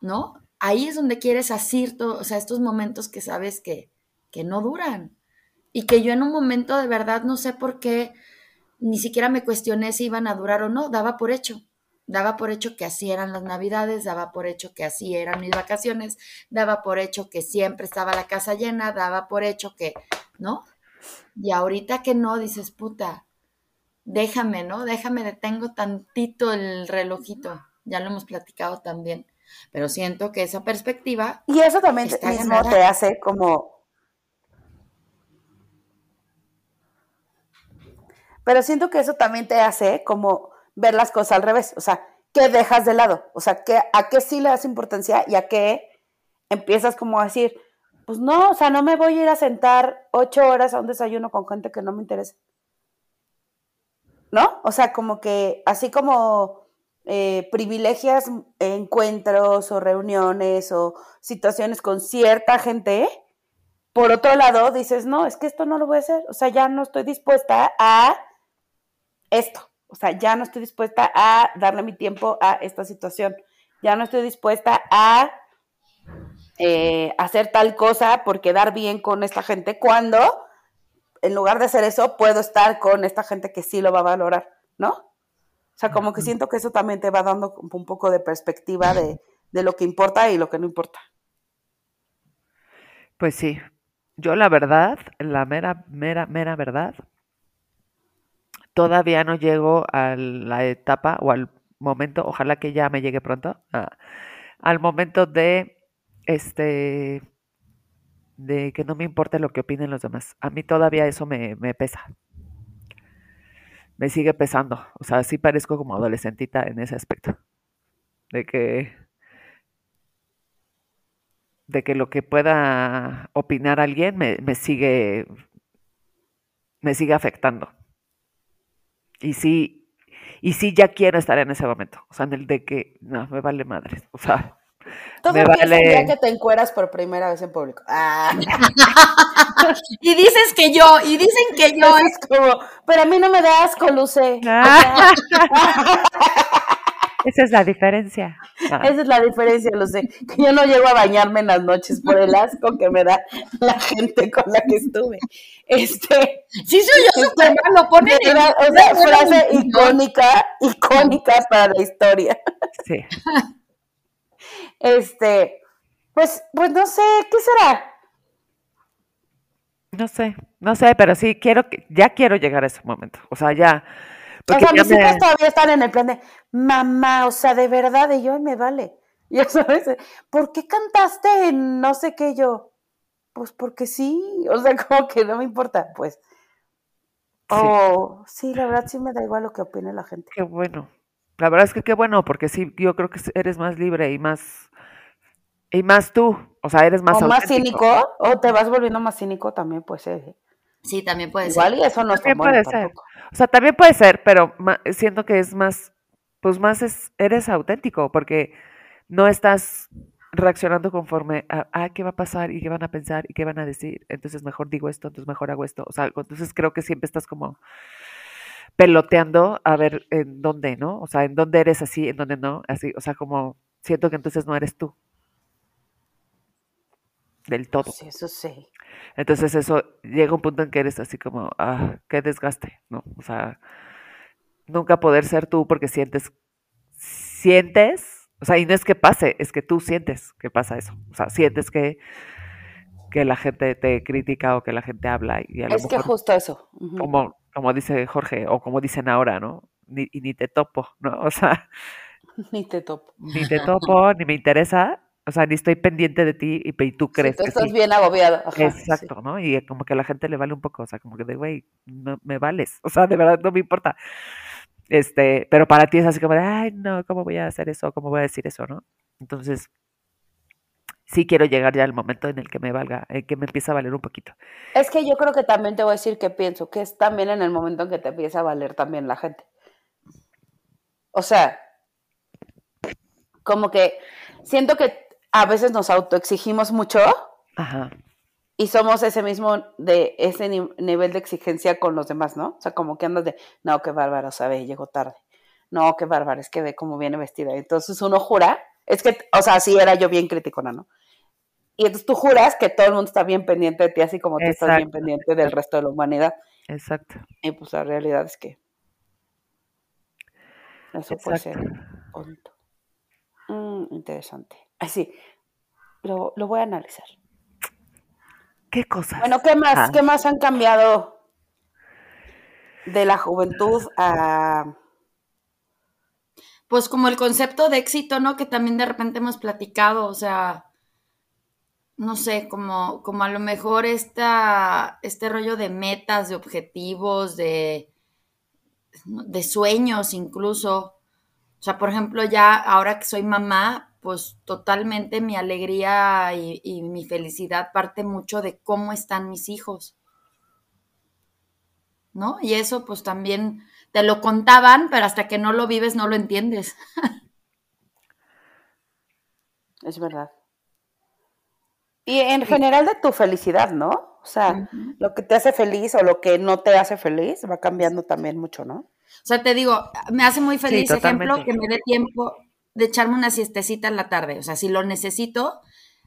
¿no? Ahí es donde quieres asir todo, o sea, estos momentos que sabes que, que no duran. Y que yo en un momento de verdad no sé por qué ni siquiera me cuestioné si iban a durar o no, daba por hecho daba por hecho que así eran las navidades, daba por hecho que así eran mis vacaciones, daba por hecho que siempre estaba la casa llena, daba por hecho que, ¿no? Y ahorita que no, dices, puta, déjame, ¿no? Déjame, detengo tantito el relojito. Ya lo hemos platicado también. Pero siento que esa perspectiva. Y eso también mismo te hace como. Pero siento que eso también te hace como ver las cosas al revés. O sea, ¿qué dejas de lado? O sea, ¿qué, ¿a qué sí le das importancia y a qué empiezas como a decir, pues no, o sea, no me voy a ir a sentar ocho horas a un desayuno con gente que no me interesa. ¿No? O sea, como que así como eh, privilegias encuentros o reuniones o situaciones con cierta gente, por otro lado dices, no, es que esto no lo voy a hacer. O sea, ya no estoy dispuesta a esto. O sea, ya no estoy dispuesta a darle mi tiempo a esta situación. Ya no estoy dispuesta a eh, hacer tal cosa por quedar bien con esta gente cuando en lugar de hacer eso puedo estar con esta gente que sí lo va a valorar, ¿no? O sea, como que siento que eso también te va dando un poco de perspectiva de, de lo que importa y lo que no importa. Pues sí, yo la verdad, la mera, mera, mera verdad, todavía no llego a la etapa o al momento, ojalá que ya me llegue pronto, al momento de este de que no me importe lo que opinen los demás. A mí todavía eso me, me pesa. Me sigue pesando. O sea, sí parezco como adolescentita en ese aspecto. De que de que lo que pueda opinar alguien me, me sigue me sigue afectando. Y sí, y sí ya quiero estar en ese momento. O sea, en el de que no, me vale madre. O sea, todo me vale... que te encueras por primera vez en público. Ah. [LAUGHS] y dices que yo, y dicen que yo. Es como, pero a mí no me da asco, Luce. Ah. [LAUGHS] Esa es la diferencia. Ah. Esa es la diferencia, lo sé. Que yo no llego a bañarme en las noches por el asco que me da la gente con la que estuve. Este. Sí, soy yo este, lo ponen en O sea, frase icónica, icónica para la historia. Sí. Este. Pues, pues no sé, ¿qué será? No sé, no sé, pero sí quiero, ya quiero llegar a ese momento. O sea, ya o sea, mis hijos todavía están en el plan de, mamá, o sea, de verdad, y yo, me vale. [LAUGHS] Y eso ¿por qué cantaste en no sé qué yo? Pues porque sí, o sea, [LAUGHS] como que no me importa, pues. Sí. Oh, sí, la verdad sí me da igual lo que opine la gente. Qué bueno. La verdad es que qué bueno, porque sí, yo creo que eres más libre y más y más tú, o sea, eres más o más cínico, o te vas volviendo más cínico también, pues. Eh. Sí, también puede ser. Igual y eso no es puede ser. O sea, también puede ser, pero siento que es más, pues más es, eres auténtico, porque no estás reaccionando conforme a, ah, ¿qué va a pasar? ¿Y qué van a pensar? ¿Y qué van a decir? Entonces mejor digo esto, entonces mejor hago esto. O sea, entonces creo que siempre estás como peloteando a ver en dónde, ¿no? O sea, en dónde eres así, en dónde no, así. O sea, como siento que entonces no eres tú. Del todo. Sí, eso sí. Entonces eso llega un punto en que eres así como, ah, qué desgaste, ¿no? O sea, nunca poder ser tú porque sientes, sientes, o sea, y no es que pase, es que tú sientes que pasa eso. O sea, sientes que, que la gente te critica o que la gente habla. Y es que justo eso. Como, como dice Jorge, o como dicen ahora, ¿no? Ni, y ni te topo, ¿no? [LAUGHS] O sea... Ni te topo. Ni te [LAUGHS] topo, ni me interesa, o sea, ni estoy pendiente de ti y, tú crees sí, tú estás bien agobiado. Exacto, ¿no? Y como que a la gente le vale un poco, o sea, como que de, güey, no me vales. [LAUGHS] O sea, de verdad no me importa. Este, pero para ti es así como de, ay, no, ¿cómo voy a hacer eso? ¿Cómo voy a decir eso, no? Entonces, sí quiero llegar ya al momento en el que me valga, en que me empieza a valer un poquito. Es que yo creo que también te voy a decir que pienso, que es también en el momento en que te empieza a valer también la gente. O sea, como que siento que a veces nos autoexigimos mucho y somos ese mismo, de ese nivel de exigencia con los demás, ¿no? O sea, como que andas de, no, qué bárbaro, sabe, llegó tarde. No, qué bárbaro, es que ve cómo viene vestida. Entonces uno jura, es que, o sea, sí era yo bien criticona, ¿no? Y entonces tú juras que todo el mundo está bien pendiente de ti, así como tú estás bien pendiente del resto de la humanidad. Exacto. Y pues la realidad es que eso puede ser bonito. Mm, interesante. Así, lo, lo, voy a analizar. ¿Qué cosas? Bueno, ¿qué más, ah. ¿qué más han cambiado de la juventud a... Pues como el concepto de éxito, ¿no? Que también de repente hemos platicado, o sea, no sé, como, como a lo mejor esta, este rollo de metas, de objetivos, de, de sueños incluso. O sea, por ejemplo, ya ahora que soy mamá, pues totalmente mi alegría y, mi felicidad parte mucho de cómo están mis hijos. ¿No? Y eso pues también te lo contaban, pero hasta que no lo vives no lo entiendes. [LAUGHS] es verdad. Y en general de tu felicidad, ¿no? O sea, lo que te hace feliz o lo que no te hace feliz va cambiando también mucho, ¿no? O sea, te digo, me hace muy feliz, ejemplo, que me dé tiempo de echarme una siestecita en la tarde. O sea, si lo necesito,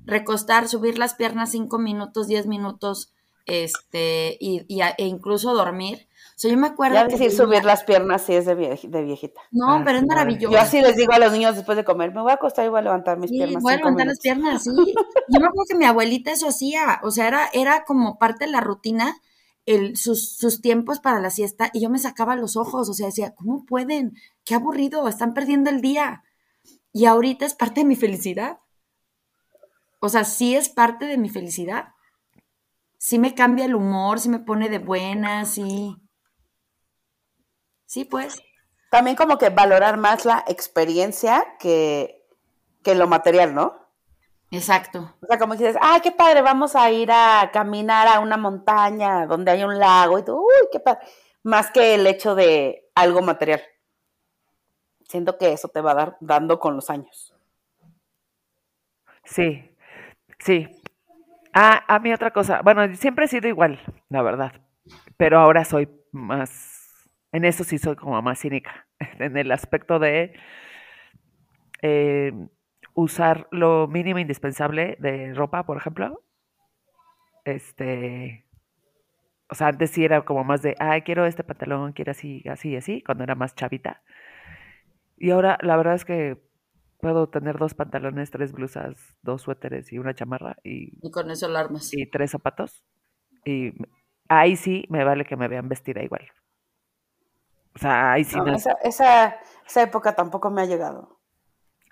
recostar, subir las piernas cinco minutos, diez minutos, este, y, e incluso dormir. O sea, yo me acuerdo. Ya decir subir las piernas sí es de, viejita. No, pero es maravilloso. Yo así les digo a los niños después de comer, me voy a acostar y voy a levantar mis piernas. Voy a levantar las piernas, sí. [LAUGHS] Yo me acuerdo que mi abuelita eso hacía, o sea, era, era como parte de la rutina. El, sus, sus tiempos para la siesta y yo me sacaba los ojos, o sea, decía, ¿cómo pueden? Qué aburrido, están perdiendo el día. Y ahorita es parte de mi felicidad. O sea, sí es parte de mi felicidad. Sí me cambia el humor, sí me pone de buenas, sí. Sí, pues. También como que valorar más la experiencia que, que lo material, ¿no? Exacto. O sea, como dices, ay, qué padre, vamos a ir a caminar a una montaña donde hay un lago y todo, uy, qué padre. Más que el hecho de algo material. Siento que eso te va dar, dando con los años. Sí, sí. Ah, a mí otra cosa. Bueno, siempre he sido igual, la verdad. Pero ahora soy más. En eso sí soy como más cínica. [LAUGHS] En el aspecto de eh, usar lo mínimo indispensable de ropa, por ejemplo. Este. O sea, antes sí era como más de, ay, quiero este pantalón, quiero así, así, así, cuando era más chavita. Y ahora la verdad es que puedo tener dos pantalones, tres blusas, dos suéteres y una chamarra y, y con eso alarmas. Y tres zapatos. Y ahí sí me vale que me vean vestida igual. O sea, ahí sí no. Esa, esa, esa, época tampoco me ha llegado.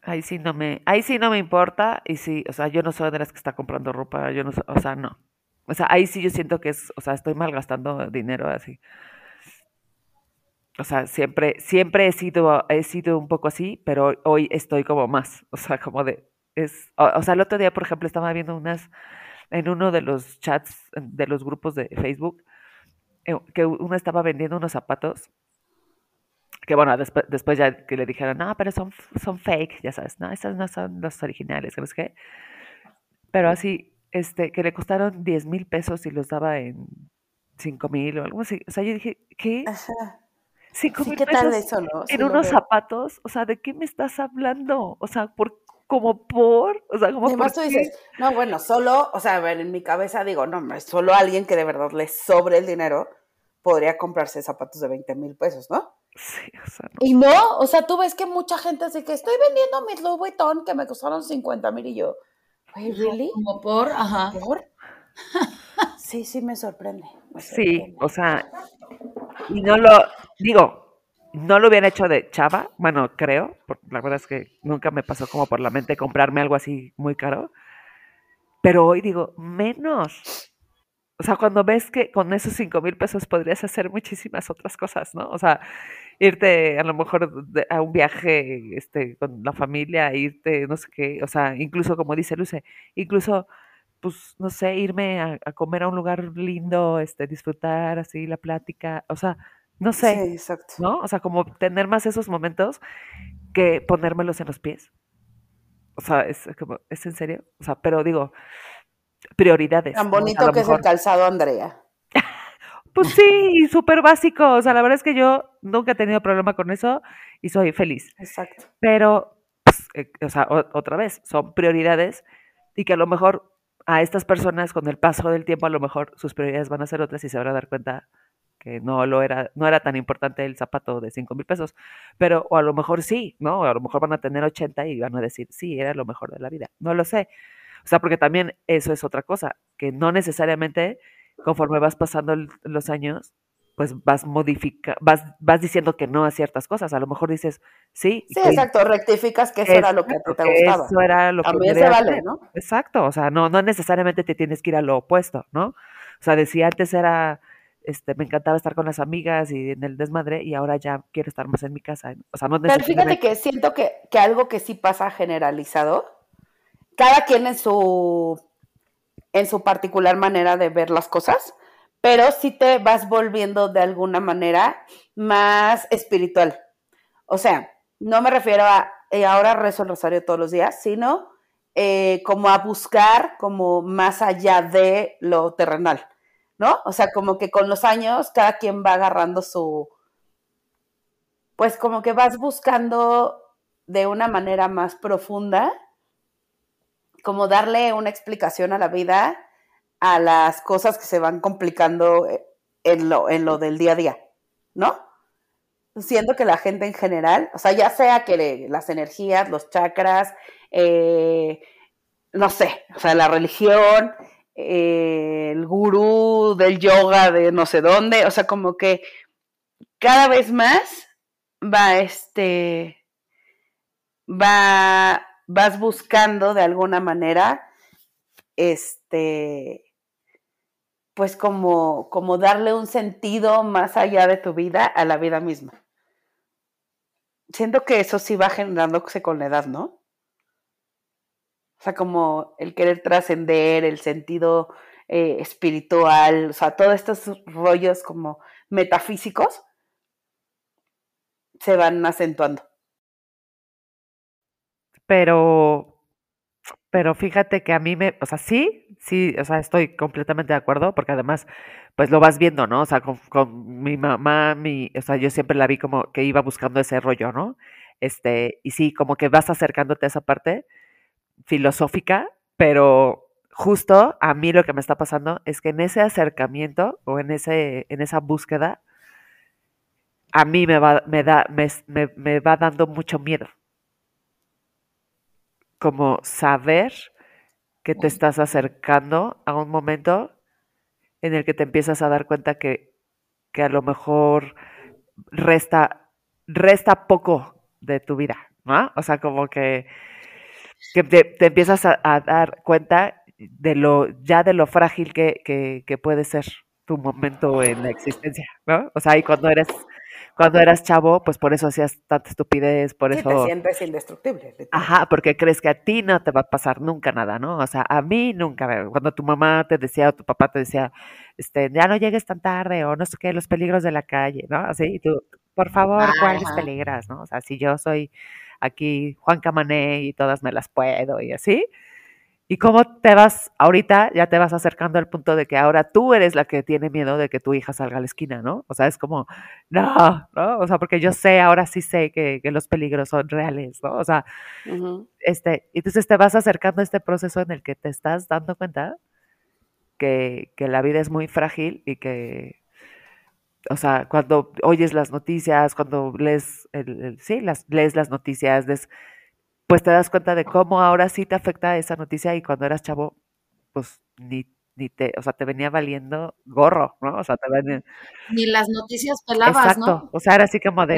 Ahí sí no me, ahí sí no me importa, y sí, o sea, yo no soy de las que está comprando ropa, yo no o sea, no. O sea, ahí sí yo siento que es, o sea, estoy malgastando dinero así. O sea, siempre, siempre he sido, he sido un poco así, pero hoy estoy como más. O sea, como de. Es, o, sea, el otro día, por ejemplo, estaba viendo unas. En uno de los chats de los grupos de Facebook, eh, que uno estaba vendiendo unos zapatos. Que bueno, después, después ya que le dijeron, no, pero son, son fake, ya sabes, no, esas no son los originales, ¿sabes qué? Pero así, este, que le costaron 10 mil pesos y los daba en 5 mil o algo así. O sea, yo dije, ¿qué? Ajá. Cinco sí, ¿qué tal eso, no? en unos zapatos, o sea, ¿de qué me estás hablando? O sea, por como por, o sea, como Además tú dices, no, bueno, solo, o sea, a ver, en mi cabeza digo, no, solo alguien que de verdad le sobre el dinero podría comprarse zapatos de 20 mil pesos, ¿no? Sí, o sea, no. Y no, o sea, tú ves que mucha gente dice que estoy vendiendo mis Louis Vuitton que me costaron 50 mil y yo, ¿really? Como por, ajá. ¿Por? Sí, sí me sorprende. Sí, o sea, y no lo, digo, no lo hubiera hecho de chava, bueno, creo, la verdad es que nunca me pasó como por la mente comprarme algo así muy caro, pero hoy digo, menos. O sea, cuando ves que con esos cinco mil pesos podrías hacer muchísimas otras cosas, ¿no? O sea, irte a lo mejor a un viaje este, con la familia, irte, no sé qué, o sea, incluso como dice Luce, incluso pues, no sé, irme a, comer a un lugar lindo, este, disfrutar así la plática, o sea, no sé, sí, exacto. ¿no? O sea, como tener más esos momentos que ponérmelos en los pies. O sea, es como, ¿es en serio? O sea, pero digo, prioridades. Tan bonito que es el calzado, Andrea. [LAUGHS] pues sí, súper básico. O sea, la verdad es que yo nunca he tenido problema con eso y soy feliz. Exacto. Pero, pues, eh, o sea, otra vez, son prioridades y que a lo mejor a estas personas con el paso del tiempo a lo mejor sus prioridades van a ser otras y se van a dar cuenta que no lo era, no era tan importante el zapato de 5 mil pesos, pero o a lo mejor sí, ¿no? A lo mejor van a tener 80 y van a decir, sí, era lo mejor de la vida. No lo sé. O sea, porque también eso es otra cosa, que no necesariamente conforme vas pasando los años, pues vas modifica, vas, vas diciendo que no a ciertas cosas. A lo mejor dices, sí. Sí, exacto, rectificas que eso era lo que te, gustaba. Eso era lo que se vale, ¿no? Exacto, o sea, no, no necesariamente te tienes que ir a lo opuesto, ¿no? O sea, decía antes era, este, me encantaba estar con las amigas y en el desmadre y ahora ya quiero estar más en mi casa. O sea, no Pero fíjate que siento que, que algo que sí pasa generalizado, cada quien en su, en su particular manera de ver las cosas, pero sí te vas volviendo de alguna manera más espiritual. O sea, no me refiero a eh, ahora rezo el rosario todos los días, sino eh, como a buscar como más allá de lo terrenal, ¿no? O sea, como que con los años cada quien va agarrando su, pues como que vas buscando de una manera más profunda como darle una explicación a la vida a las cosas que se van complicando eh, en lo, en lo del día a día, ¿no? Siendo que la gente en general, o sea, ya sea que las energías, los chakras, eh, no sé, o sea, la religión, eh, el gurú del yoga de no sé dónde, o sea, como que cada vez más va este, va, vas buscando de alguna manera, este, pues como, como darle un sentido más allá de tu vida a la vida misma. Siento que eso sí va generándose con la edad, ¿no? O sea, como el querer trascender, el sentido eh, espiritual, o sea, todos estos rollos como metafísicos se van acentuando. Pero, pero fíjate que a mí me, o sea, sí, sí, o sea, estoy completamente de acuerdo, porque además, pues lo vas viendo, ¿no? O sea, con, mi mamá, mi, o sea, yo siempre la vi como que iba buscando ese rollo, ¿no? Este, y sí, como que vas acercándote a esa parte filosófica, pero justo a mí lo que me está pasando es que en ese acercamiento o en, ese, en esa búsqueda, a mí me va, me da, me, me, va dando mucho miedo. Como saber que te estás acercando a un momento en el que te empiezas a dar cuenta que, que a lo mejor resta, resta poco de tu vida, ¿no? O sea, como que que te, empiezas a, dar cuenta de lo, ya de lo frágil que, que, puede ser tu momento en la existencia, ¿no? O sea, y cuando eres, cuando eras chavo, pues por eso hacías tanta estupidez, por eso... te sientes indestructible. Ajá, porque crees que a ti no te va a pasar nunca nada, ¿no? O sea, a mí nunca, cuando tu mamá te decía o tu papá te decía, este, ya no llegues tan tarde o no sé qué, los peligros de la calle, ¿no? Así, y tú, por favor, ¿cuáles peligras, no? O sea, si yo soy aquí Juan Camané y todas me las puedo y así. Y cómo te vas, ahorita ya te vas acercando al punto de que ahora tú eres la que tiene miedo de que tu hija salga a la esquina, ¿no? O sea, es como, no, ¿no? O sea, porque yo sé, ahora sí sé que, los peligros son reales, ¿no? O sea, este, entonces te vas acercando a este proceso en el que te estás dando cuenta que, que la vida es muy frágil y que o sea, cuando oyes las noticias, cuando lees, el, sí, las, lees las noticias, pues te das cuenta de cómo ahora sí te afecta esa noticia y cuando eras chavo, pues ni ni te, o sea, te venía valiendo gorro, ¿no? O sea, te venía... Ni las noticias pelabas, Exacto. O sea, era así como de,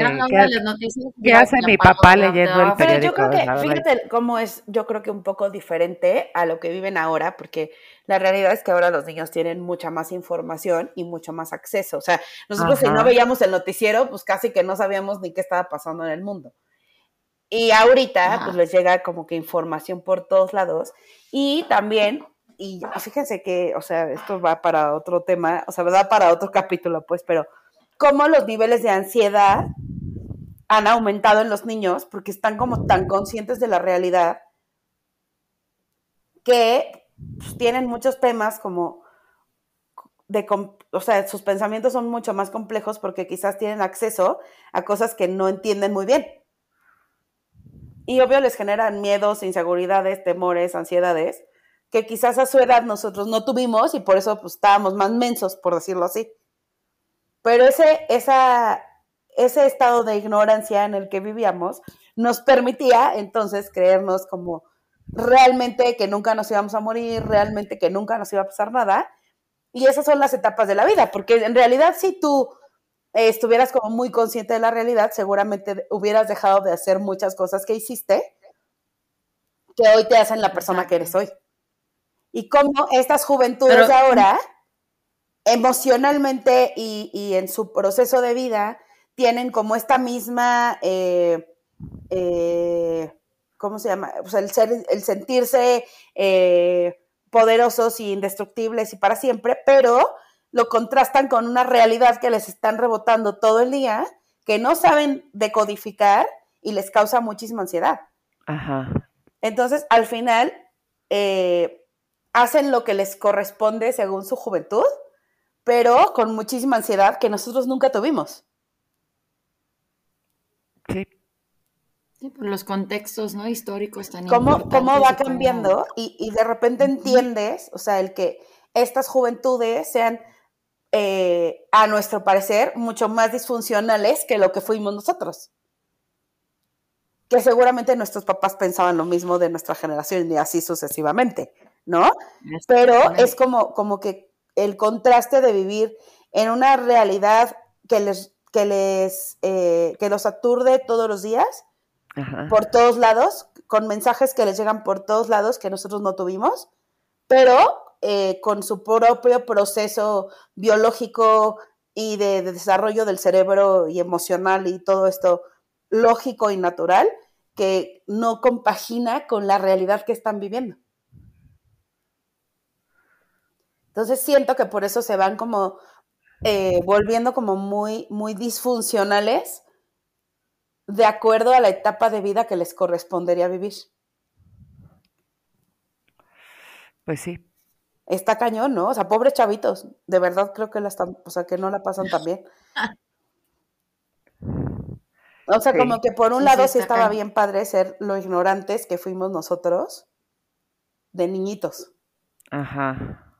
¿qué, hace mi papá leyendo el periódico? Pero yo creo que, fíjate cómo es, yo creo que un poco diferente a lo que viven ahora, porque la realidad es que ahora los niños tienen mucha más información y mucho más acceso. O sea, nosotros si no veíamos el noticiero, pues casi que no sabíamos ni qué estaba pasando en el mundo. Y ahorita, pues les llega como que información por todos lados. Y también y fíjense que, o sea, esto va para otro tema, o sea, va para otro capítulo, pues, pero cómo los niveles de ansiedad han aumentado en los niños porque están como tan conscientes de la realidad que pues, tienen muchos temas como de, o sea, sus pensamientos son mucho más complejos porque quizás tienen acceso a cosas que no entienden muy bien. Y obvio les generan miedos, inseguridades, temores, ansiedades que quizás a su edad nosotros no tuvimos y por eso pues estábamos más mensos, por decirlo así. Pero ese, esa, ese estado de ignorancia en el que vivíamos nos permitía entonces creernos como realmente que nunca nos íbamos a morir, realmente que nunca nos iba a pasar nada. Y esas son las etapas de la vida, porque en realidad si tú estuvieras como muy consciente de la realidad, seguramente hubieras dejado de hacer muchas cosas que hiciste que hoy te hacen la persona que eres hoy. Y cómo estas juventudes ahora, emocionalmente y, en su proceso de vida, tienen como esta misma, eh, eh, ¿cómo se llama? el, ser, el sentirse eh, poderosos y indestructibles y para siempre, pero lo contrastan con una realidad que les están rebotando todo el día, que no saben decodificar y les causa muchísima ansiedad. Ajá. Entonces, al final, hacen lo que les corresponde según su juventud, pero con muchísima ansiedad que nosotros nunca tuvimos. Sí. por los contextos ¿no? históricos también. ¿Cómo, cómo va cambiando? Y, y, de repente entiendes, o sea, el que estas juventudes sean, eh, a nuestro parecer, mucho más disfuncionales que lo que fuimos nosotros. Que seguramente nuestros papás pensaban lo mismo de nuestra generación y así sucesivamente, ¿no? Pero es como, como que el contraste de vivir en una realidad que les, que les, eh, que los aturde todos los días por todos lados, con mensajes que les llegan por todos lados que nosotros no tuvimos, pero eh, con su propio proceso biológico y de, desarrollo del cerebro y emocional y todo esto lógico y natural que no compagina con la realidad que están viviendo. Entonces siento que por eso se van como eh, volviendo como muy, muy disfuncionales de acuerdo a la etapa de vida que les correspondería vivir. Pues sí. Está cañón, ¿no? O sea, pobres chavitos, de verdad creo que la están, o sea, que no la pasan tan bien. O sea, como que por un lado sí, estaba bien padre ser lo ignorantes que fuimos nosotros de niñitos. Ajá.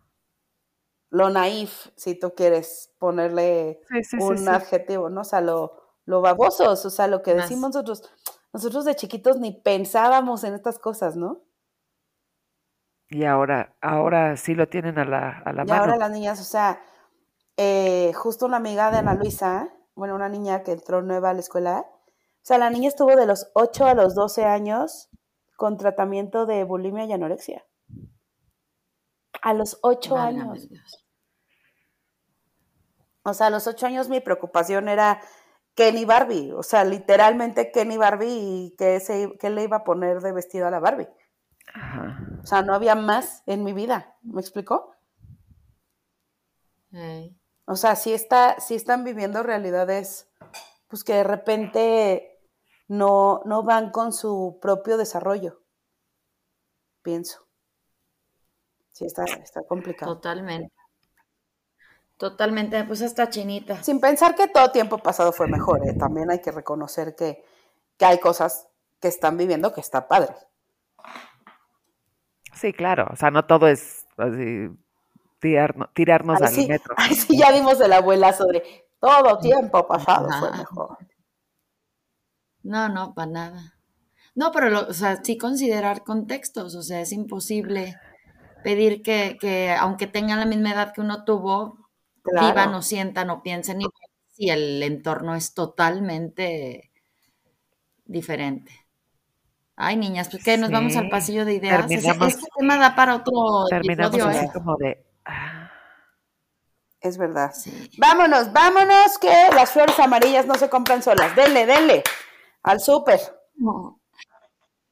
Lo naif, si tú quieres ponerle un adjetivo, ¿no? O sea, lo, lo babosos, o sea, lo que decimos nosotros, nosotros de chiquitos ni pensábamos en estas cosas, ¿no? Y ahora, ahora sí lo tienen a la, a la y ahora las niñas, o sea, eh, justo una amiga de Ana Luisa, bueno, una niña que entró nueva a la escuela, o sea, la niña estuvo de los 8 a los 12 años con tratamiento de bulimia y anorexia. A los 8 años. O sea, a los 8 años mi preocupación era Kenny Barbie, o sea, literalmente Kenny Barbie y qué, se, le iba a poner de vestido a la Barbie. O sea, no había más en mi vida, ¿me explicó? O sea, sí, está, sí están viviendo realidades, pues que de repente no, no van con su propio desarrollo, pienso. Sí, está, está complicado. Totalmente. Totalmente, pues hasta chinita. Sin pensar que todo tiempo pasado fue mejor, ¿eh? también hay que reconocer que, hay cosas que están viviendo que está padre. Sí, claro, o sea, no todo es así, tirarnos al metro. Ay, sí, ya dimos el abuelazo de todo tiempo pasado fue mejor. No, no, para nada. No, pero, o sea, sí considerar contextos, o sea, es imposible pedir que, que, aunque tengan la misma edad que uno tuvo, vivan o sientan o piensen igual si el entorno es totalmente diferente. Ay, niñas, pues que nos vamos al pasillo de ideas. este tema da para otro terminamos episodio, ¿eh? como de... Ah. Es verdad. Vámonos, vámonos, que las flores amarillas no se compran solas. Denle, denle. Al súper.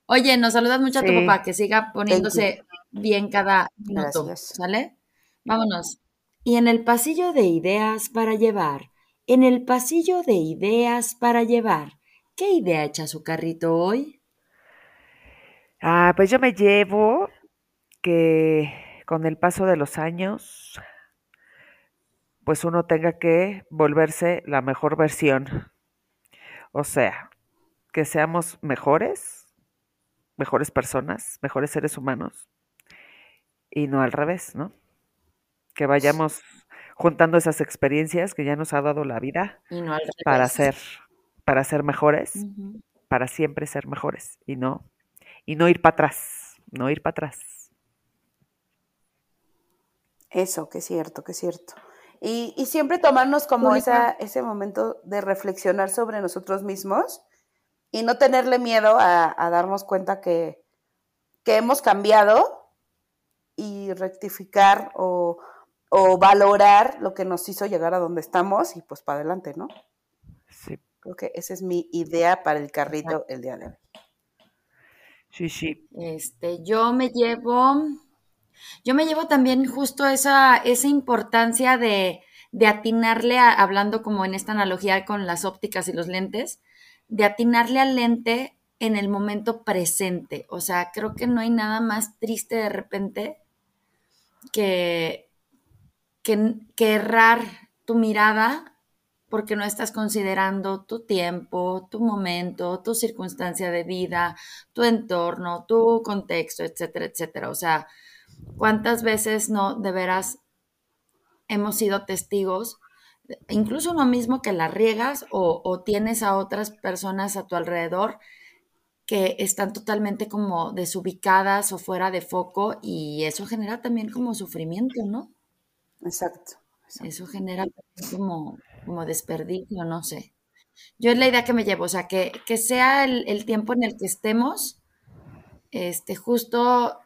Oye, nos saludas mucho a tu papá, que siga poniéndose bien cada minuto. ¿Sale? Vámonos. Y en el pasillo de ideas para llevar, en el pasillo de ideas para llevar, ¿qué idea echa su carrito hoy? Ah, pues yo me llevo que con el paso de los años, pues uno tenga que volverse la mejor versión. O sea, que seamos mejores, mejores personas, mejores seres humanos, y no al revés, ¿no? que vayamos juntando esas experiencias que ya nos ha dado la vida para ser para ser mejores, para siempre ser mejores y no y no ir para atrás, no ir para atrás. Eso, que es cierto, que es cierto. Y, siempre tomarnos como esa, ese momento de reflexionar sobre nosotros mismos y no tenerle miedo a, darnos cuenta que, que hemos cambiado y rectificar o, o valorar lo que nos hizo llegar a donde estamos y pues para adelante, ¿no? Sí. Creo que esa es mi idea para el carrito el día de hoy. Sí, sí. Este, yo me llevo, yo me llevo también justo esa, esa importancia de, de atinarle, hablando como en esta analogía con las ópticas y los lentes, de atinarle al lente en el momento presente. O sea, creo que no hay nada más triste de repente que que, errar tu mirada porque no estás considerando tu tiempo, tu momento, tu circunstancia de vida, tu entorno, tu contexto, etcétera, etcétera. O sea, ¿cuántas veces no de veras hemos sido testigos, incluso lo mismo que la riegas o, o tienes a otras personas a tu alrededor que están totalmente como desubicadas o fuera de foco y eso genera también como sufrimiento, ¿no? Exacto. Eso genera como, como desperdicio, no sé. Yo es la idea que me llevo, o sea, que, que sea el, tiempo en el que estemos, este, justo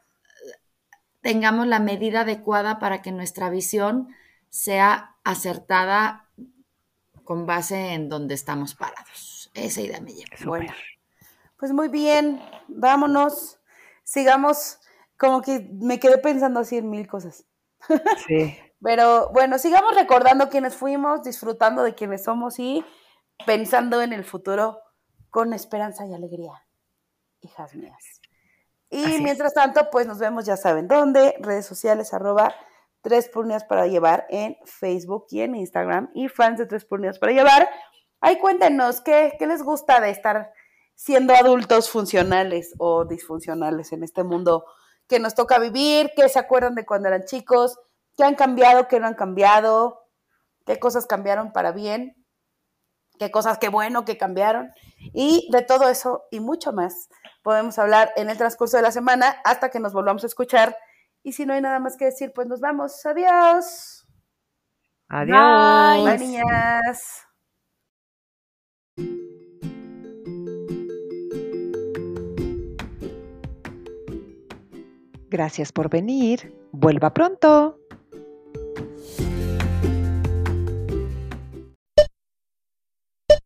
tengamos la medida adecuada para que nuestra visión sea acertada con base en donde estamos parados. Esa idea me lleva. Bueno, pues muy bien, vámonos, sigamos, como que me quedé pensando así en mil cosas. Sí. Pero bueno, sigamos recordando quiénes fuimos, disfrutando de quienes somos y pensando en el futuro con esperanza y alegría, hijas mías. Y mientras tanto, pues nos vemos, ya saben dónde, redes sociales, arroba tres purnias para llevar en Facebook y en Instagram y fans de tres para llevar. Ahí cuéntenos qué, qué les gusta de estar siendo adultos funcionales o disfuncionales en este mundo que nos toca vivir, qué se acuerdan de cuando eran chicos, qué han cambiado, qué no han cambiado, qué cosas cambiaron para bien, qué cosas qué bueno que cambiaron. Y de todo eso y mucho más podemos hablar en el transcurso de la semana hasta que nos volvamos a escuchar. Y si no hay nada más que decir, pues nos vamos. Adiós. Adiós. Bye, niñas. Gracias por venir. Vuelva pronto.